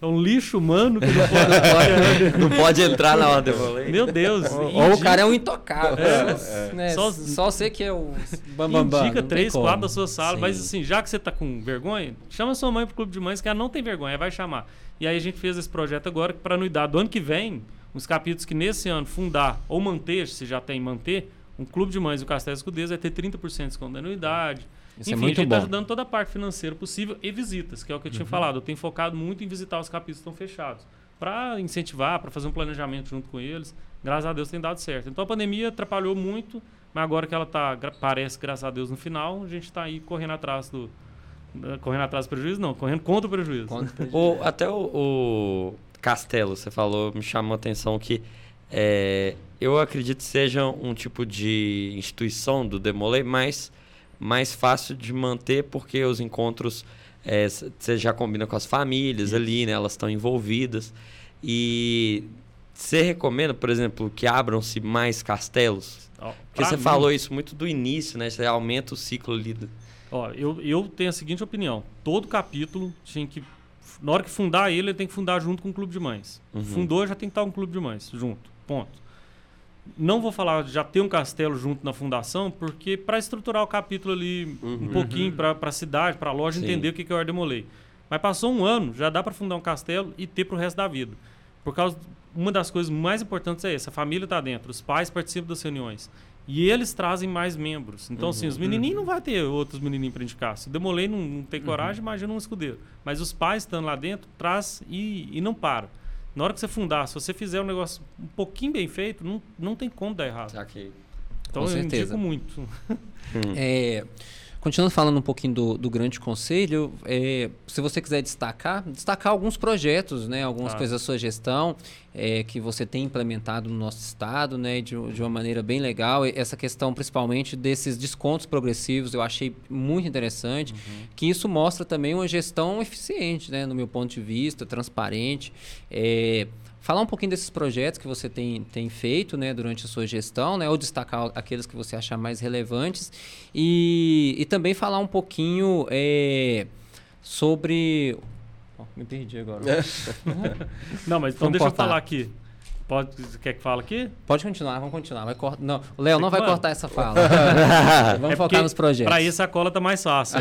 É um lixo humano que não pode. Não pode entrar na ordem. Meu Deus. Ou, ou o indica- cara é um intocável. É, né? Só- Só, você que é o bambambam. Bam, Indica três, quatro da sua sala, Sim. mas assim, já que você tá com vergonha, chama sua mãe pro clube de mães, que ela não tem vergonha, vai chamar. E aí a gente fez esse projeto agora para anuidade do ano que vem, os capítulos que nesse ano fundar ou manter, se já tem manter, um clube de mães e o Castelo Escudez vai ter 30% de desconto da anuidade. Isso Enfim, é muito a gente bom. tá ajudando toda a parte financeira possível e visitas, que é o que eu tinha Uhum. falado. Eu tenho focado muito em visitar os capítulos que estão fechados, para incentivar, para fazer um planejamento junto com eles. Graças a Deus tem dado certo. Então a pandemia atrapalhou muito, mas agora que ela tá, parece, graças a Deus, no final, a gente está aí correndo atrás do. Correndo atrás do prejuízo, não, correndo contra o prejuízo. Conta- O- até o, o Castelo, você falou, me chamou a atenção que é, eu acredito que seja um tipo de instituição do Demolei mais, mais fácil de manter, porque os encontros é, você já combina com as famílias ali, né? Elas estão envolvidas. E você recomenda, por exemplo, que abram-se mais castelos? Ó, Porque você mim- falou isso muito do início, né? Você aumenta o ciclo ali. do- Ó, eu, eu tenho a seguinte opinião: todo capítulo tinha que. Na hora que fundar ele, ele tem que fundar junto com o clube de mães. Uhum. Fundou, já tem que estar um clube de mães junto. Ponto. Não vou falar já ter um castelo junto na fundação, porque para estruturar o capítulo ali um Uhum. pouquinho para a cidade, para a loja Sim. entender o que que é o Ardemolei. Mas passou um ano, já dá para fundar um castelo e ter para o resto da vida. Por causa uma das coisas mais importantes é essa, a família está dentro, os pais participam das reuniões. E eles trazem mais membros. Então, assim, Uhum. os menininhos não vai ter outros menininhos para indicar. Se o Demolei não, não tem coragem, imagina um escudeiro. Mas os pais estando lá dentro, traz e, e não para. Na hora que você fundar, se você fizer um negócio um pouquinho bem feito, não, não tem como dar errado. Saquei. Então Com eu certeza. indico muito. É, continuando falando um pouquinho do, do Grande Conselho, é, se você quiser destacar, destacar alguns projetos, né, algumas Tá. coisas da sua gestão é, que você tem implementado no nosso estado, né, de, de uma maneira bem legal. E Essa questão, principalmente, desses descontos progressivos, eu achei muito interessante, que isso mostra também uma gestão eficiente, né, no meu ponto de vista, transparente. É, Falar um pouquinho desses projetos que você tem, tem feito né, durante a sua gestão, né, ou destacar aqueles que você achar mais relevantes, e, e também falar um pouquinho é, sobre. Ó, me perdi agora. Não, mas então Vamos deixa cortar. eu falar aqui. Pode, quer que fale aqui? Pode continuar, vamos continuar. Vai cort... Não, o Léo não vai Mano. cortar essa fala. vamos É focar nos projetos. Pra isso a cola tá mais fácil.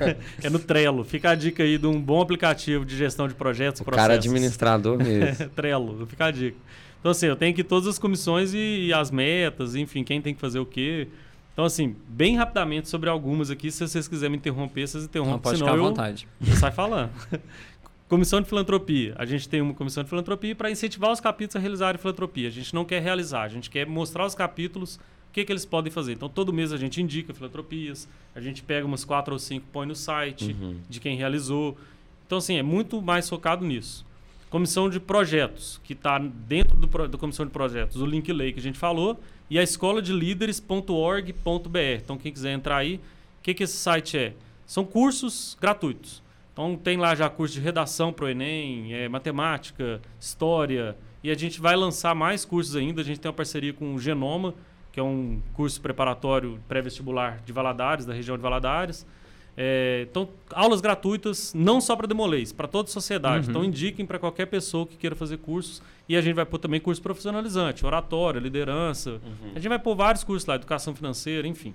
É, é no Trello. Fica a dica aí de um bom aplicativo de gestão de projetos e O cara processos. administrador mesmo. Trello, fica a dica. Então, assim, eu tenho aqui todas as comissões e, e as metas, enfim, quem tem que fazer o quê. Então, assim, bem rapidamente sobre algumas aqui, se vocês quiserem me interromper, vocês Não, interrompem, pode senão ficar à eu, vontade. eu saio falando. Comissão de filantropia. A gente tem uma comissão de filantropia para incentivar os capítulos a realizarem filantropia. A gente não quer realizar, a gente quer mostrar aos capítulos o que, que eles podem fazer. Então, todo mês a gente indica filantropias, a gente pega umas quatro ou cinco, põe no site Uhum. de quem realizou. Então, assim, é muito mais focado nisso. Comissão de projetos, que está dentro do, da comissão de projetos, o link lei que a gente falou, e a escola de líderes.org.br. Então, quem quiser entrar aí, o que, que esse site é? São cursos gratuitos. Então, tem lá já curso de redação para o Enem, é, matemática, história, e a gente vai lançar mais cursos ainda. A gente tem uma parceria com o Genoma, que é um curso preparatório pré-vestibular de Valadares, da região de Valadares. É, então, aulas gratuitas, não só para Demolês, para toda a sociedade. Uhum. Então, indiquem para qualquer pessoa que queira fazer cursos. E a gente vai pôr também curso profissionalizante, oratória, liderança. A gente vai pôr vários cursos lá, educação financeira, enfim.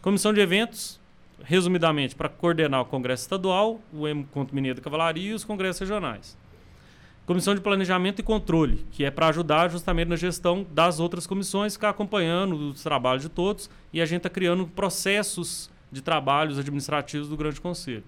Comissão de eventos, resumidamente, para coordenar o Congresso Estadual, o Encontro Mineiro da Cavalaria e os congressos regionais. Comissão de Planejamento e Controle, que é para ajudar justamente na gestão das outras comissões, ficar acompanhando os trabalhos de todos e a gente está criando processos de trabalhos administrativos do Grande Conselho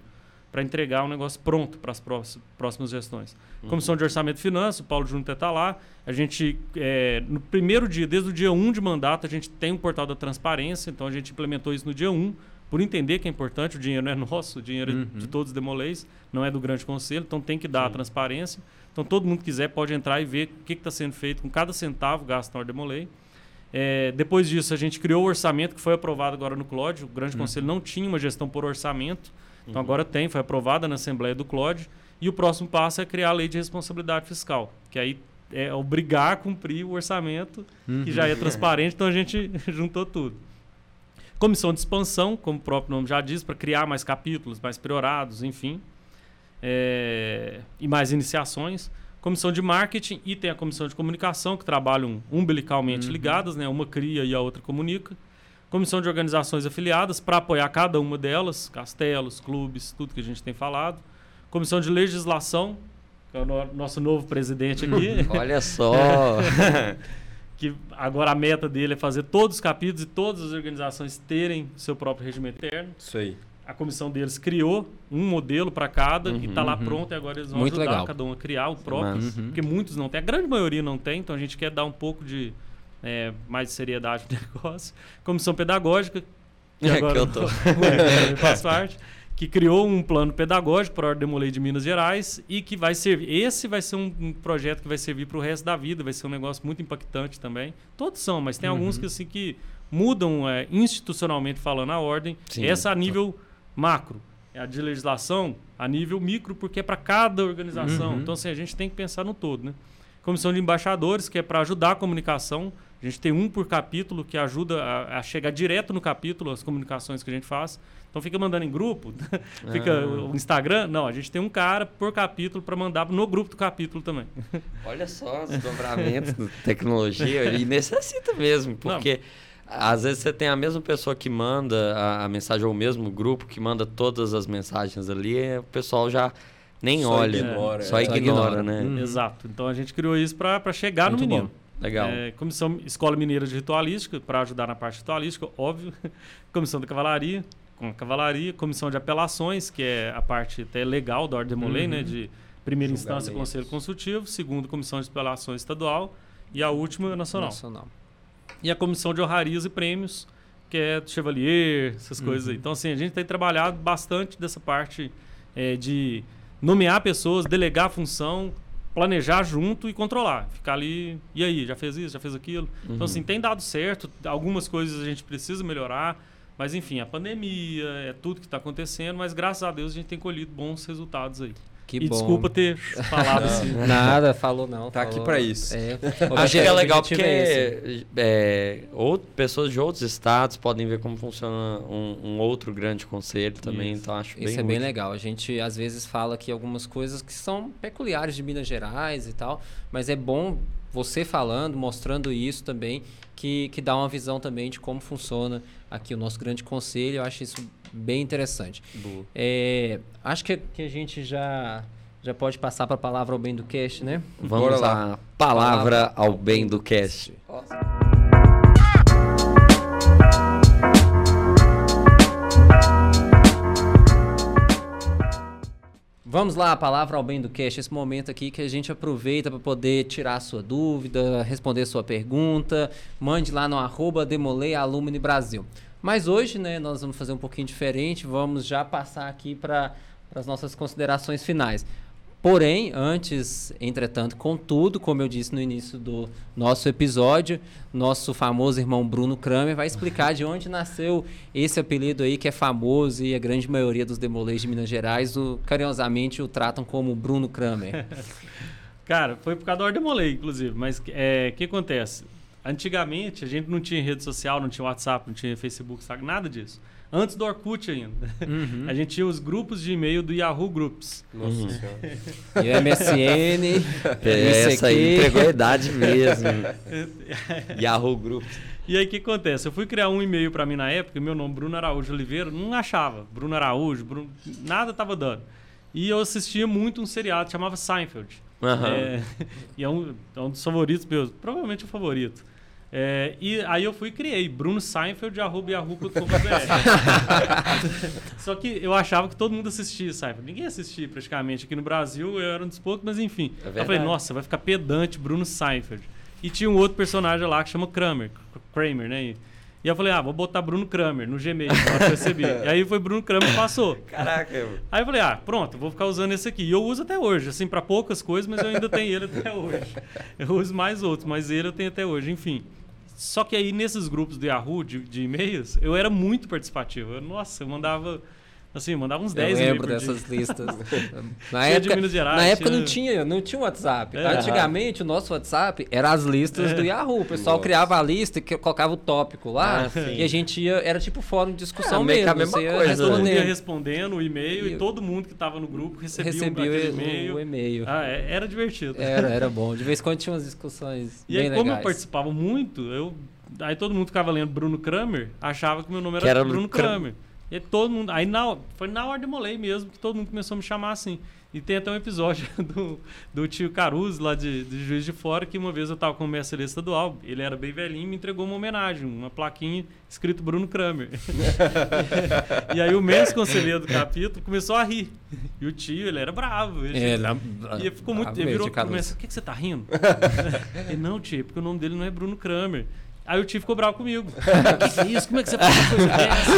para entregar um negóxio pronto para as próxi- próximas gestões. Comissão de Orçamento e Finanças, o Paulo Júnior está lá. A gente, é, no primeiro dia, desde o dia 1 de mandato, a gente tem um portal da transparência, então a gente implementou isso no dia 1, por entender que é importante, o dinheiro não é nosso, o dinheiro Uhum. é de todos os demolês, não é do Grande Conselho, então tem que dar a Sim. transparência. Então todo mundo que quiser pode entrar e ver o que está sendo feito com cada centavo gasto na Ordemolei. É, depois disso, a gente criou o orçamento que foi aprovado agora no CLOD. O Grande Conselho não tinha uma gestão por orçamento, então agora tem, foi aprovada na Assembleia do CLOD. E o próximo passo é criar a lei de responsabilidade fiscal, que aí é obrigar a cumprir o orçamento, que já é transparente, então a gente juntou tudo. Comissão de expansão, como o próprio nome já diz, para criar mais capítulos, mais priorados, enfim. É, e mais iniciações. Comissão de marketing e tem a comissão de comunicação, que trabalham umbilicalmente Uhum. ligadas, né? uma cria e a outra comunica. Comissão de organizações afiliadas, para apoiar cada uma delas, castelos, clubes, tudo que a gente tem falado. Comissão de legislação, que é o no- nosso novo presidente aqui. Olha só. que agora a meta dele é fazer todos os capítulos e todas as organizações terem seu próprio regimento interno. Isso aí. A comissão deles criou um modelo para cada e está lá Uhum. pronto e agora eles vão Muito ajudar legal. cada um a criar o próprio. Uhum. porque muitos não têm, a grande maioria não tem, então a gente quer dar um pouco de é, mais de seriedade no negócio. Comissão pedagógica, que É, agora que eu tô. faz parte, que criou um plano pedagógico para a Ordem Demolei de Minas Gerais e que vai servir. Esse vai ser um, um projeto que vai servir para o resto da vida, vai ser um negócio muito impactante também. Todos são, mas tem alguns Uhum. que assim que mudam é, institucionalmente falando a ordem. Sim. Essa a nível macro. É a de legislação a nível micro, porque é para cada organização. Uhum. Então, assim, a gente tem que pensar no todo, né? Comissão de embaixadores, que é para ajudar a comunicação. A gente tem um por capítulo que ajuda a, a chegar direto no capítulo as comunicações que a gente faz. Então fica mandando em grupo, fica Ah. o Instagram. Não, a gente tem um cara por capítulo para mandar no grupo do capítulo também. Olha só os desdobramentos da tecnologia e necessita mesmo, porque às vezes você tem a mesma pessoa que manda a, a mensagem ou o mesmo grupo que manda todas as mensagens ali, e o pessoal já nem Só olha, ignora, só é. ignora, Só ignora. né? Hum. Exato. Então a gente criou isso para chegar Muito no menino. bom. Legal. É, comissão Escola Mineira de Ritualística, para ajudar na parte ritualística, óbvio. comissão da Cavalaria, com a Cavalaria. Comissão de Apelações, que é a parte até legal da Ordem de Molay, Uhum. né? De primeira instância. Conselho Consultivo. Segundo, Comissão de Apelações Estadual. E a última, Nacional. Nacional. E a Comissão de Honrarias e Prêmios, que é Chevalier, essas coisas aí. Uhum. Então, assim, a gente tem trabalhado bastante dessa parte é, de nomear pessoas, delegar função, planejar junto e controlar. Ficar ali, e aí, já fez isso, já fez aquilo? Uhum. Então, assim, tem dado certo. Algumas coisas a gente precisa melhorar. Mas, enfim, a pandemia, é tudo que está acontecendo. Mas, graças a Deus, a gente tem colhido bons resultados aí. Que e bom. desculpa ter falado assim. Nada, falou não. Tá aqui falou- pra isso. É, Acho que é legal porque é é, out- pessoas de outros estados podem ver como funciona um, um outro grande conselho também, Isso. então acho bem Isso é bem legal. A gente às vezes fala aqui algumas coisas que são peculiares de Minas Gerais e tal, mas é bom você falando, mostrando isso também, que, que dá uma visão também de como funciona aqui o nosso grande conselho. Eu acho isso bem interessante. Boa. É, acho que, que a gente já, já pode passar para a palavra ao bem do cast, né? Vamos Bora lá. lá. Palavra ao bem do cast. Vamos lá, a palavra ao bem do cast, esse momento aqui que a gente aproveita para poder tirar a sua dúvida, responder sua pergunta, mande lá no arroba Brasil. Mas hoje, né, nós vamos fazer um pouquinho diferente, vamos já passar aqui para as nossas considerações finais. Porém, antes, entretanto, contudo, como eu disse no início do nosso episódio, nosso famoso irmão Bruno Kramer vai explicar de onde nasceu esse apelido aí que é famoso e a grande maioria dos demolês de Minas Gerais o, carinhosamente o tratam como Bruno Kramer. Cara, foi por causa do Ordem Molei, inclusive. Mas é, o que acontece? Antigamente, a gente não tinha rede social, não tinha WhatsApp, não tinha Facebook, sabe? Nada disso. Antes do Orkut ainda. Uhum. A gente tinha os grupos de e-mail do Yahoo Groups. Nossa Uhum. senhora. E o MSN, Essa aí entregou a idade mesmo. Yahoo Group. E aí, o que acontece? Eu fui criar um e-mail pra mim na época, meu nome Bruno Araújo Oliveira, não achava. Bruno Araújo, Bruno, nada tava dando. E eu assistia muito um seriado que chamava Seinfeld. Aham. É, e é um, é um dos favoritos meus, provavelmente o favorito. É, e aí eu fui e criei brunoseinfeld.yahoo.com.br Só que eu achava que todo mundo assistia Seinfeld. Ninguém assistia praticamente aqui no Brasil, eu era um dos poucos, mas enfim. É eu falei, nossa, vai ficar pedante Bruno Seinfeld. E tinha um outro personagem lá que chama Kramer, Kramer, né? E, e eu falei, ah, vou botar Bruno Kramer no Gmail, que eu recebi. e aí foi Bruno Kramer passou. Caraca, Aí eu falei, ah, pronto, vou ficar usando esse aqui. E eu uso até hoje, assim, para poucas coisas, mas eu ainda tenho ele até hoje. Eu uso mais outros, mas ele eu tenho até hoje, enfim. Só que aí nesses grupos do Yahoo, de, de e-mails, eu era muito participativo. Eu, nossa, eu mandava, assim, mandava uns 10 eu lembro por dia. dessas listas. Na Tinha época, Gerais, na época tinha- não tinha, não tinha WhatsApp. É. Antigamente, o nosso WhatsApp era as listas É. do Yahoo. O pessoal Nossa. criava a lista, que colocava o tópico lá, Ah, e a gente ia, era tipo fórum de discussão É, meio que mesmo. a mesma ia coisa, Todo mundo ia respondendo. o e-mail e, E- todo mundo que estava no grupo recebia, recebia aquele o, e-mail. o e-mail. Ah, é- era divertido. Era, era bom. De vez em quando tinha umas discussões E bem aí, como eu legais. participava muito, eu, aí todo mundo ficava lendo Bruno Kramer, achava que meu nome era, era Bruno Kram- Kramer. E todo mundo. Aí na, foi na hora de molei mesmo que todo mundo começou a me chamar assim. E tem até um episódio do, do tio Caruso, lá de, de Juiz de Fora, que uma vez eu tava com o mestre estadual, ele era bem velhinho e me entregou uma homenagem, uma plaquinha escrito Bruno Kramer. e aí o mestre conselheiro do capítulo começou a rir. E o tio, ele era bravo. Ele, É, lá- e ele ficou muito. Ele virou começa, o que, que você tá rindo? ele, não, tio, é porque o nome dele não é Bruno Kramer. Aí o tio ficou bravo comigo. O que, que é isso? Como é que você faz uma coisa dessa?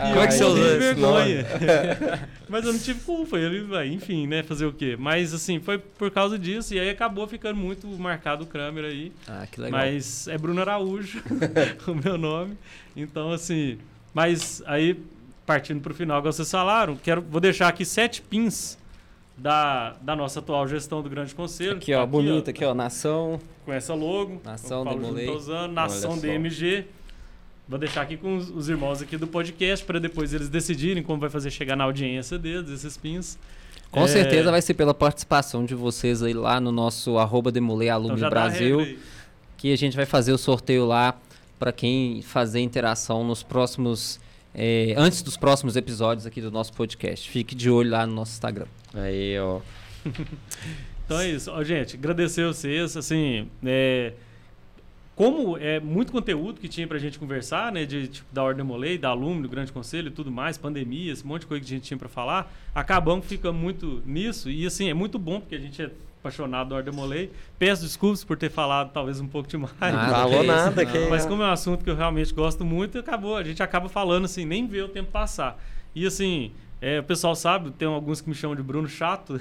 Como é que você esse vergonha. Mas eu não tive culpa. Ele, vai, enfim, né? Fazer o quê? Mas assim, foi por causa disso. E aí acabou ficando muito marcado o Kramer aí. Ah, que legal. Mas é Bruno Araújo, o meu nome. Então, assim. Mas aí, partindo para o final, que vocês falaram, quero, vou deixar aqui sete pins da, da nossa atual gestão do Grande Conselho. Aqui, ó, Tá bonito aqui, ó, nação. Com essa logo. Nação Demolei. Nação. DMG. Vou deixar aqui com os, os irmãos aqui do podcast para depois eles decidirem como vai fazer chegar na audiência deles, esses pins. Com É, certeza vai ser pela participação de vocês aí lá no nosso arroba Demolei então Brasil. que a gente vai fazer o sorteio lá para quem fazer interação nos próximos é, antes dos próximos episódios aqui do nosso podcast. Fique de olho lá no nosso Instagram. Aí, ó. Então é isso. Ó, gente, agradecer vocês, assim, é, como é muito conteúdo que tinha pra gente conversar, né, de tipo, da Ordem Molei, da Alumni, do Grande Conselho e tudo mais, pandemia, esse monte de coisa que a gente tinha pra falar, acabamos ficando muito nisso e assim, é muito bom porque a gente é apaixonado da Ordem Molei. Peço desculpas por ter falado talvez um pouco demais. Nada, Falou nada, não. que- Mas como é um assunto que eu realmente gosto muito, acabou, a gente acaba falando assim, nem vê o tempo passar. E assim, é, o pessoal sabe, tem alguns que me chamam de Bruno Chato.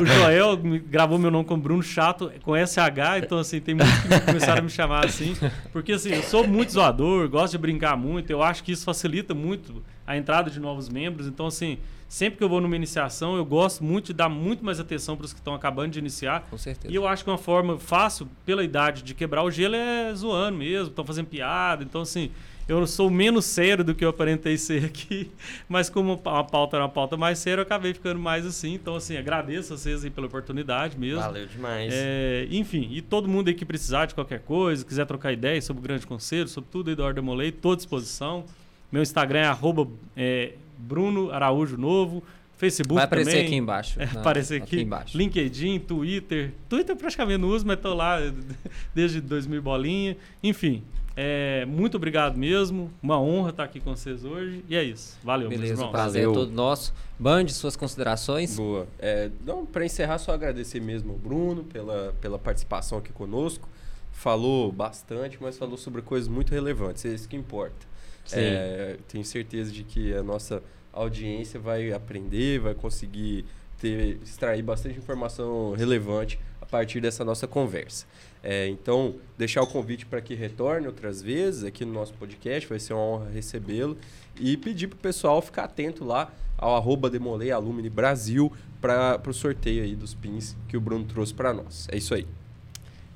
o Joel gravou meu nome como Bruno Chato, com SH, então assim, tem muitos que me- começaram a me chamar assim. Porque assim, eu sou muito zoador, gosto de brincar muito, eu acho que isso facilita muito a entrada de novos membros. Então, assim, sempre que eu vou numa iniciação, eu gosto muito de dar muito mais atenção para os que estão acabando de iniciar. Com certeza. E eu acho que uma forma fácil, pela idade, de quebrar o gelo é zoando mesmo, estão fazendo piada. Então, assim, eu sou menos sério do que eu aparentei ser aqui, mas como a pauta era uma pauta mais séria, eu acabei ficando mais assim. Então, assim, agradeço a vocês aí pela oportunidade mesmo. Valeu demais. É, enfim, e todo mundo aí que precisar de qualquer coisa, quiser trocar ideias sobre o Grande Conselho, sobre tudo aí Ordem Molei, estou à disposição. Meu Instagram é arroba, é, Bruno Araújo Novo. Facebook Vai aparecer também. aqui embaixo. É, na- aparecer aqui. embaixo. LinkedIn, Twitter. Twitter eu praticamente não uso, mas estou lá desde 2000 bolinha. Enfim, é, muito obrigado mesmo. Uma honra estar aqui com vocês hoje. E é isso. Valeu, Beleza, prazer é Valeu. todo nosso. Band, suas considerações? Boa. É, não, para encerrar, só agradecer mesmo ao Bruno pela, pela participação aqui conosco. Falou bastante, mas falou sobre coisas muito relevantes. É isso que importa. Sim. É, tenho certeza de que a nossa audiência vai aprender, vai conseguir ter, extrair bastante informação relevante a partir dessa nossa conversa. É, então, deixar o convite para que retorne outras vezes aqui no nosso podcast, vai ser uma honra recebê-lo. E pedir para o pessoal ficar atento lá ao arroba Demolei Alumni Brasil para o sorteio aí dos pins que o Bruno trouxe para nós. É isso aí.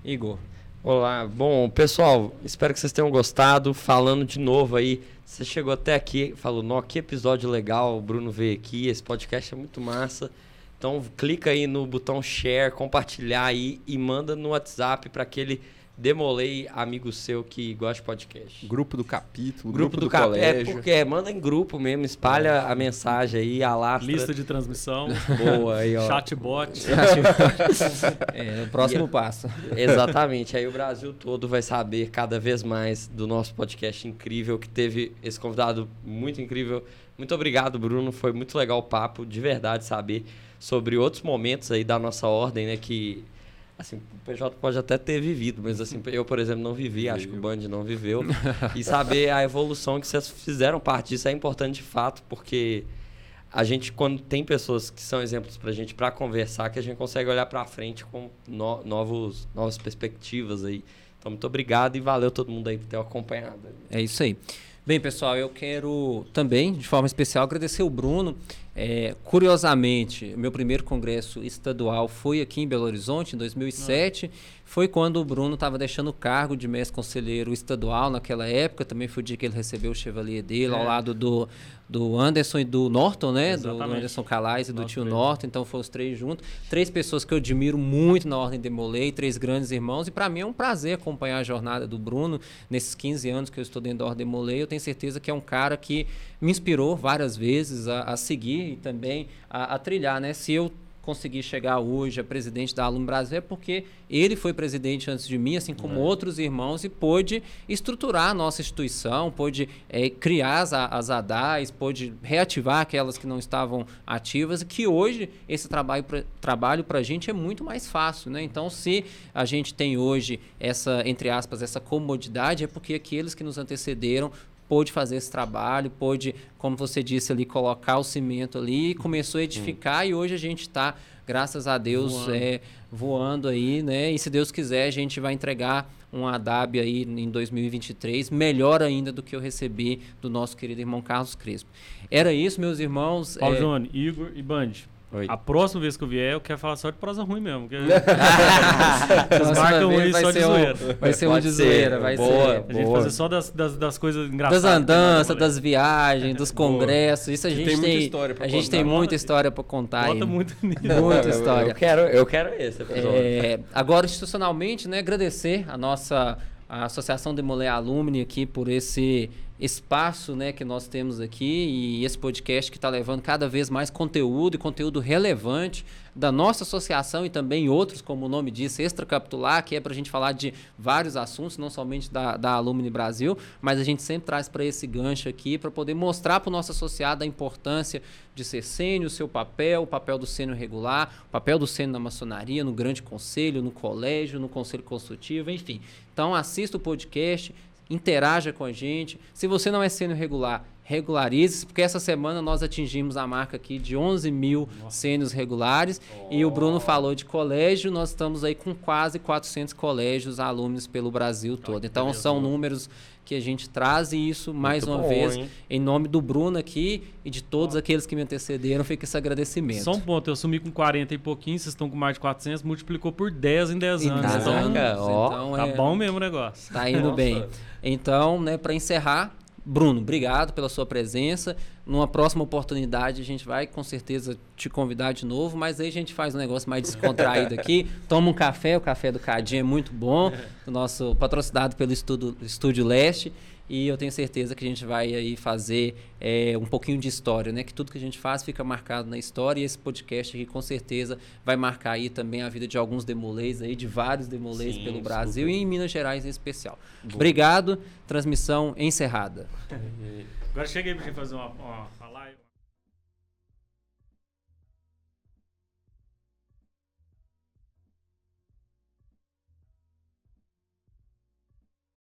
Igor. Olá, bom, pessoal, espero que vocês tenham gostado. Falando de novo aí, você chegou até aqui, falou, nó, que episódio legal, o Bruno veio aqui, esse podcast é muito massa. Então clica aí no botão share, compartilhar aí e manda no WhatsApp para aquele demolei amigo seu que gosta de podcast. Grupo do capítulo, Grupo, grupo, do, do, cap- colégio. É, porque é, manda em grupo mesmo, espalha a mensagem aí, alastra. Lista de transmissão, boa aí, ó. chatbot. É, o próximo passo. Exatamente. Aí o Brasil todo vai saber cada vez mais do nosso podcast incrível, que teve esse convidado muito incrível. Muito obrigado, Bruno. Foi muito legal o papo, de verdade, saber sobre outros momentos aí da nossa ordem, né? Que, assim, o PJ pode até ter vivido, mas assim, eu, por exemplo, não vivi, acho que o Band não viveu. e saber a evolução que vocês fizeram parte disso é importante de fato, porque a gente, quando tem pessoas que são exemplos pra gente pra conversar, que a gente consegue olhar pra frente com no- novos, novas perspectivas aí. Então, muito obrigado e valeu todo mundo aí por ter acompanhado. É isso aí. Bem, pessoal, eu quero também, de forma especial, agradecer o Bruno. É, curiosamente, meu primeiro congresso estadual foi aqui em Belo Horizonte, em 2007. Foi quando o Bruno estava deixando o cargo de mestre conselheiro estadual naquela época. Também foi o dia que ele recebeu o Chevalier dele, ao É. lado do, do Anderson e do Norton, né? Do, do. Anderson Calais e do tio. Norton. Então foram os três juntos. Três pessoas que eu admiro muito na Ordem Demolei, três grandes irmãos. E para mim é um prazer acompanhar a jornada do Bruno nesses 15 anos que eu estou dentro da Ordem Demolei. Eu tenho certeza que é um cara que me inspirou várias vezes a, a seguir e também a, a trilhar, né? Se eu conseguir chegar hoje a presidente da Aluno Brasil é porque ele foi presidente antes de mim, assim como outros irmãos, e pôde estruturar a nossa instituição, pôde eh, criar as, as ADAs, pôde reativar aquelas que não estavam ativas, e que hoje esse trabalho pra, trabalho para a gente é muito mais fácil. Né? Então, se a gente tem hoje essa, entre aspas, essa comodidade, é porque aqueles que nos antecederam pôde fazer esse trabalho, pôde, como você disse ali, colocar o cimento ali, e começou a edificar e hoje a gente está, graças a Deus, Voando. é, voando aí, né? E se Deus quiser, a gente vai entregar um ADAB aí em 2023, melhor ainda do que eu recebi do nosso querido irmão Carlos Crespo. Era isso, meus irmãos. Paulo é, Júnior, Igor e Band. Oi. A próxima vez que eu vier, eu quero falar só de prosa ruim mesmo. que- próxima Vocês marcam aí só de ser um- zoeira. Vai ser um de ser. zoeira, vai Boa. ser. A gente Boa. fazer só das, das, das coisas engraçadas. Das andanças, das viagens, dos Boa. congressos, isso a gente tem tem, muita história pra a gente contar. tem muita Bota- história para contar Bota aí. muito nisso. Muita história. Eu quero, eu quero esse episódio. É, agora, institucionalmente, né, agradecer a nossa a Associação Demolé Alumni aqui por esse espaço né, que nós temos aqui e esse podcast que está levando cada vez mais conteúdo e conteúdo relevante da nossa associação e também outros, como o nome diz, extracapitular, que é para a gente falar de vários assuntos, não somente da, da Alumni Brasil, mas a gente sempre traz para esse gancho aqui para poder mostrar para o nosso associado a importância de ser sênior, o seu papel, o papel do sênior regular, o papel do sênior na maçonaria, no grande conselho, no colégio, no conselho consultivo, enfim. Então assista o podcast, interaja com a gente. Se você não é sênior regular, regularize, porque essa semana nós atingimos a marca aqui de 11 mil sênios regulares. Oh. E o Bruno falou de colégio, nós estamos aí com quase 400 colégios, alunos pelo Brasil todo. Então são números que a gente traz e isso, mais Muito uma bom, vez, hein? em nome do Bruno aqui e de todos aqueles que me antecederam, fica esse agradecimento. Só um ponto, eu sumi com 40 e pouquinho, vocês estão com mais de 400, multiplicou por 10 em 10 anos. Caraca, então, ó, então tá é, bom mesmo o negócio. Tá indo Nossa. bem. Então, né, para encerrar, Bruno, obrigado pela sua presença. Numa próxima oportunidade, a gente vai com certeza te convidar de novo, mas aí a gente faz um negócio mais descontraído aqui. Toma um café, o café do Cadinho é muito bom, nosso patrocinado pelo Estúdio, Estúdio Leste. E eu tenho certeza que a gente vai aí fazer é, um pouquinho de história, né? Que tudo que a gente faz fica marcado na história e esse podcast aqui com certeza vai marcar aí também a vida de alguns demolês aí, de vários demolês pelo Brasil super. e em Minas Gerais em especial. Boa. Obrigado, transmissão encerrada. Agora cheguei para fazer uma, uma.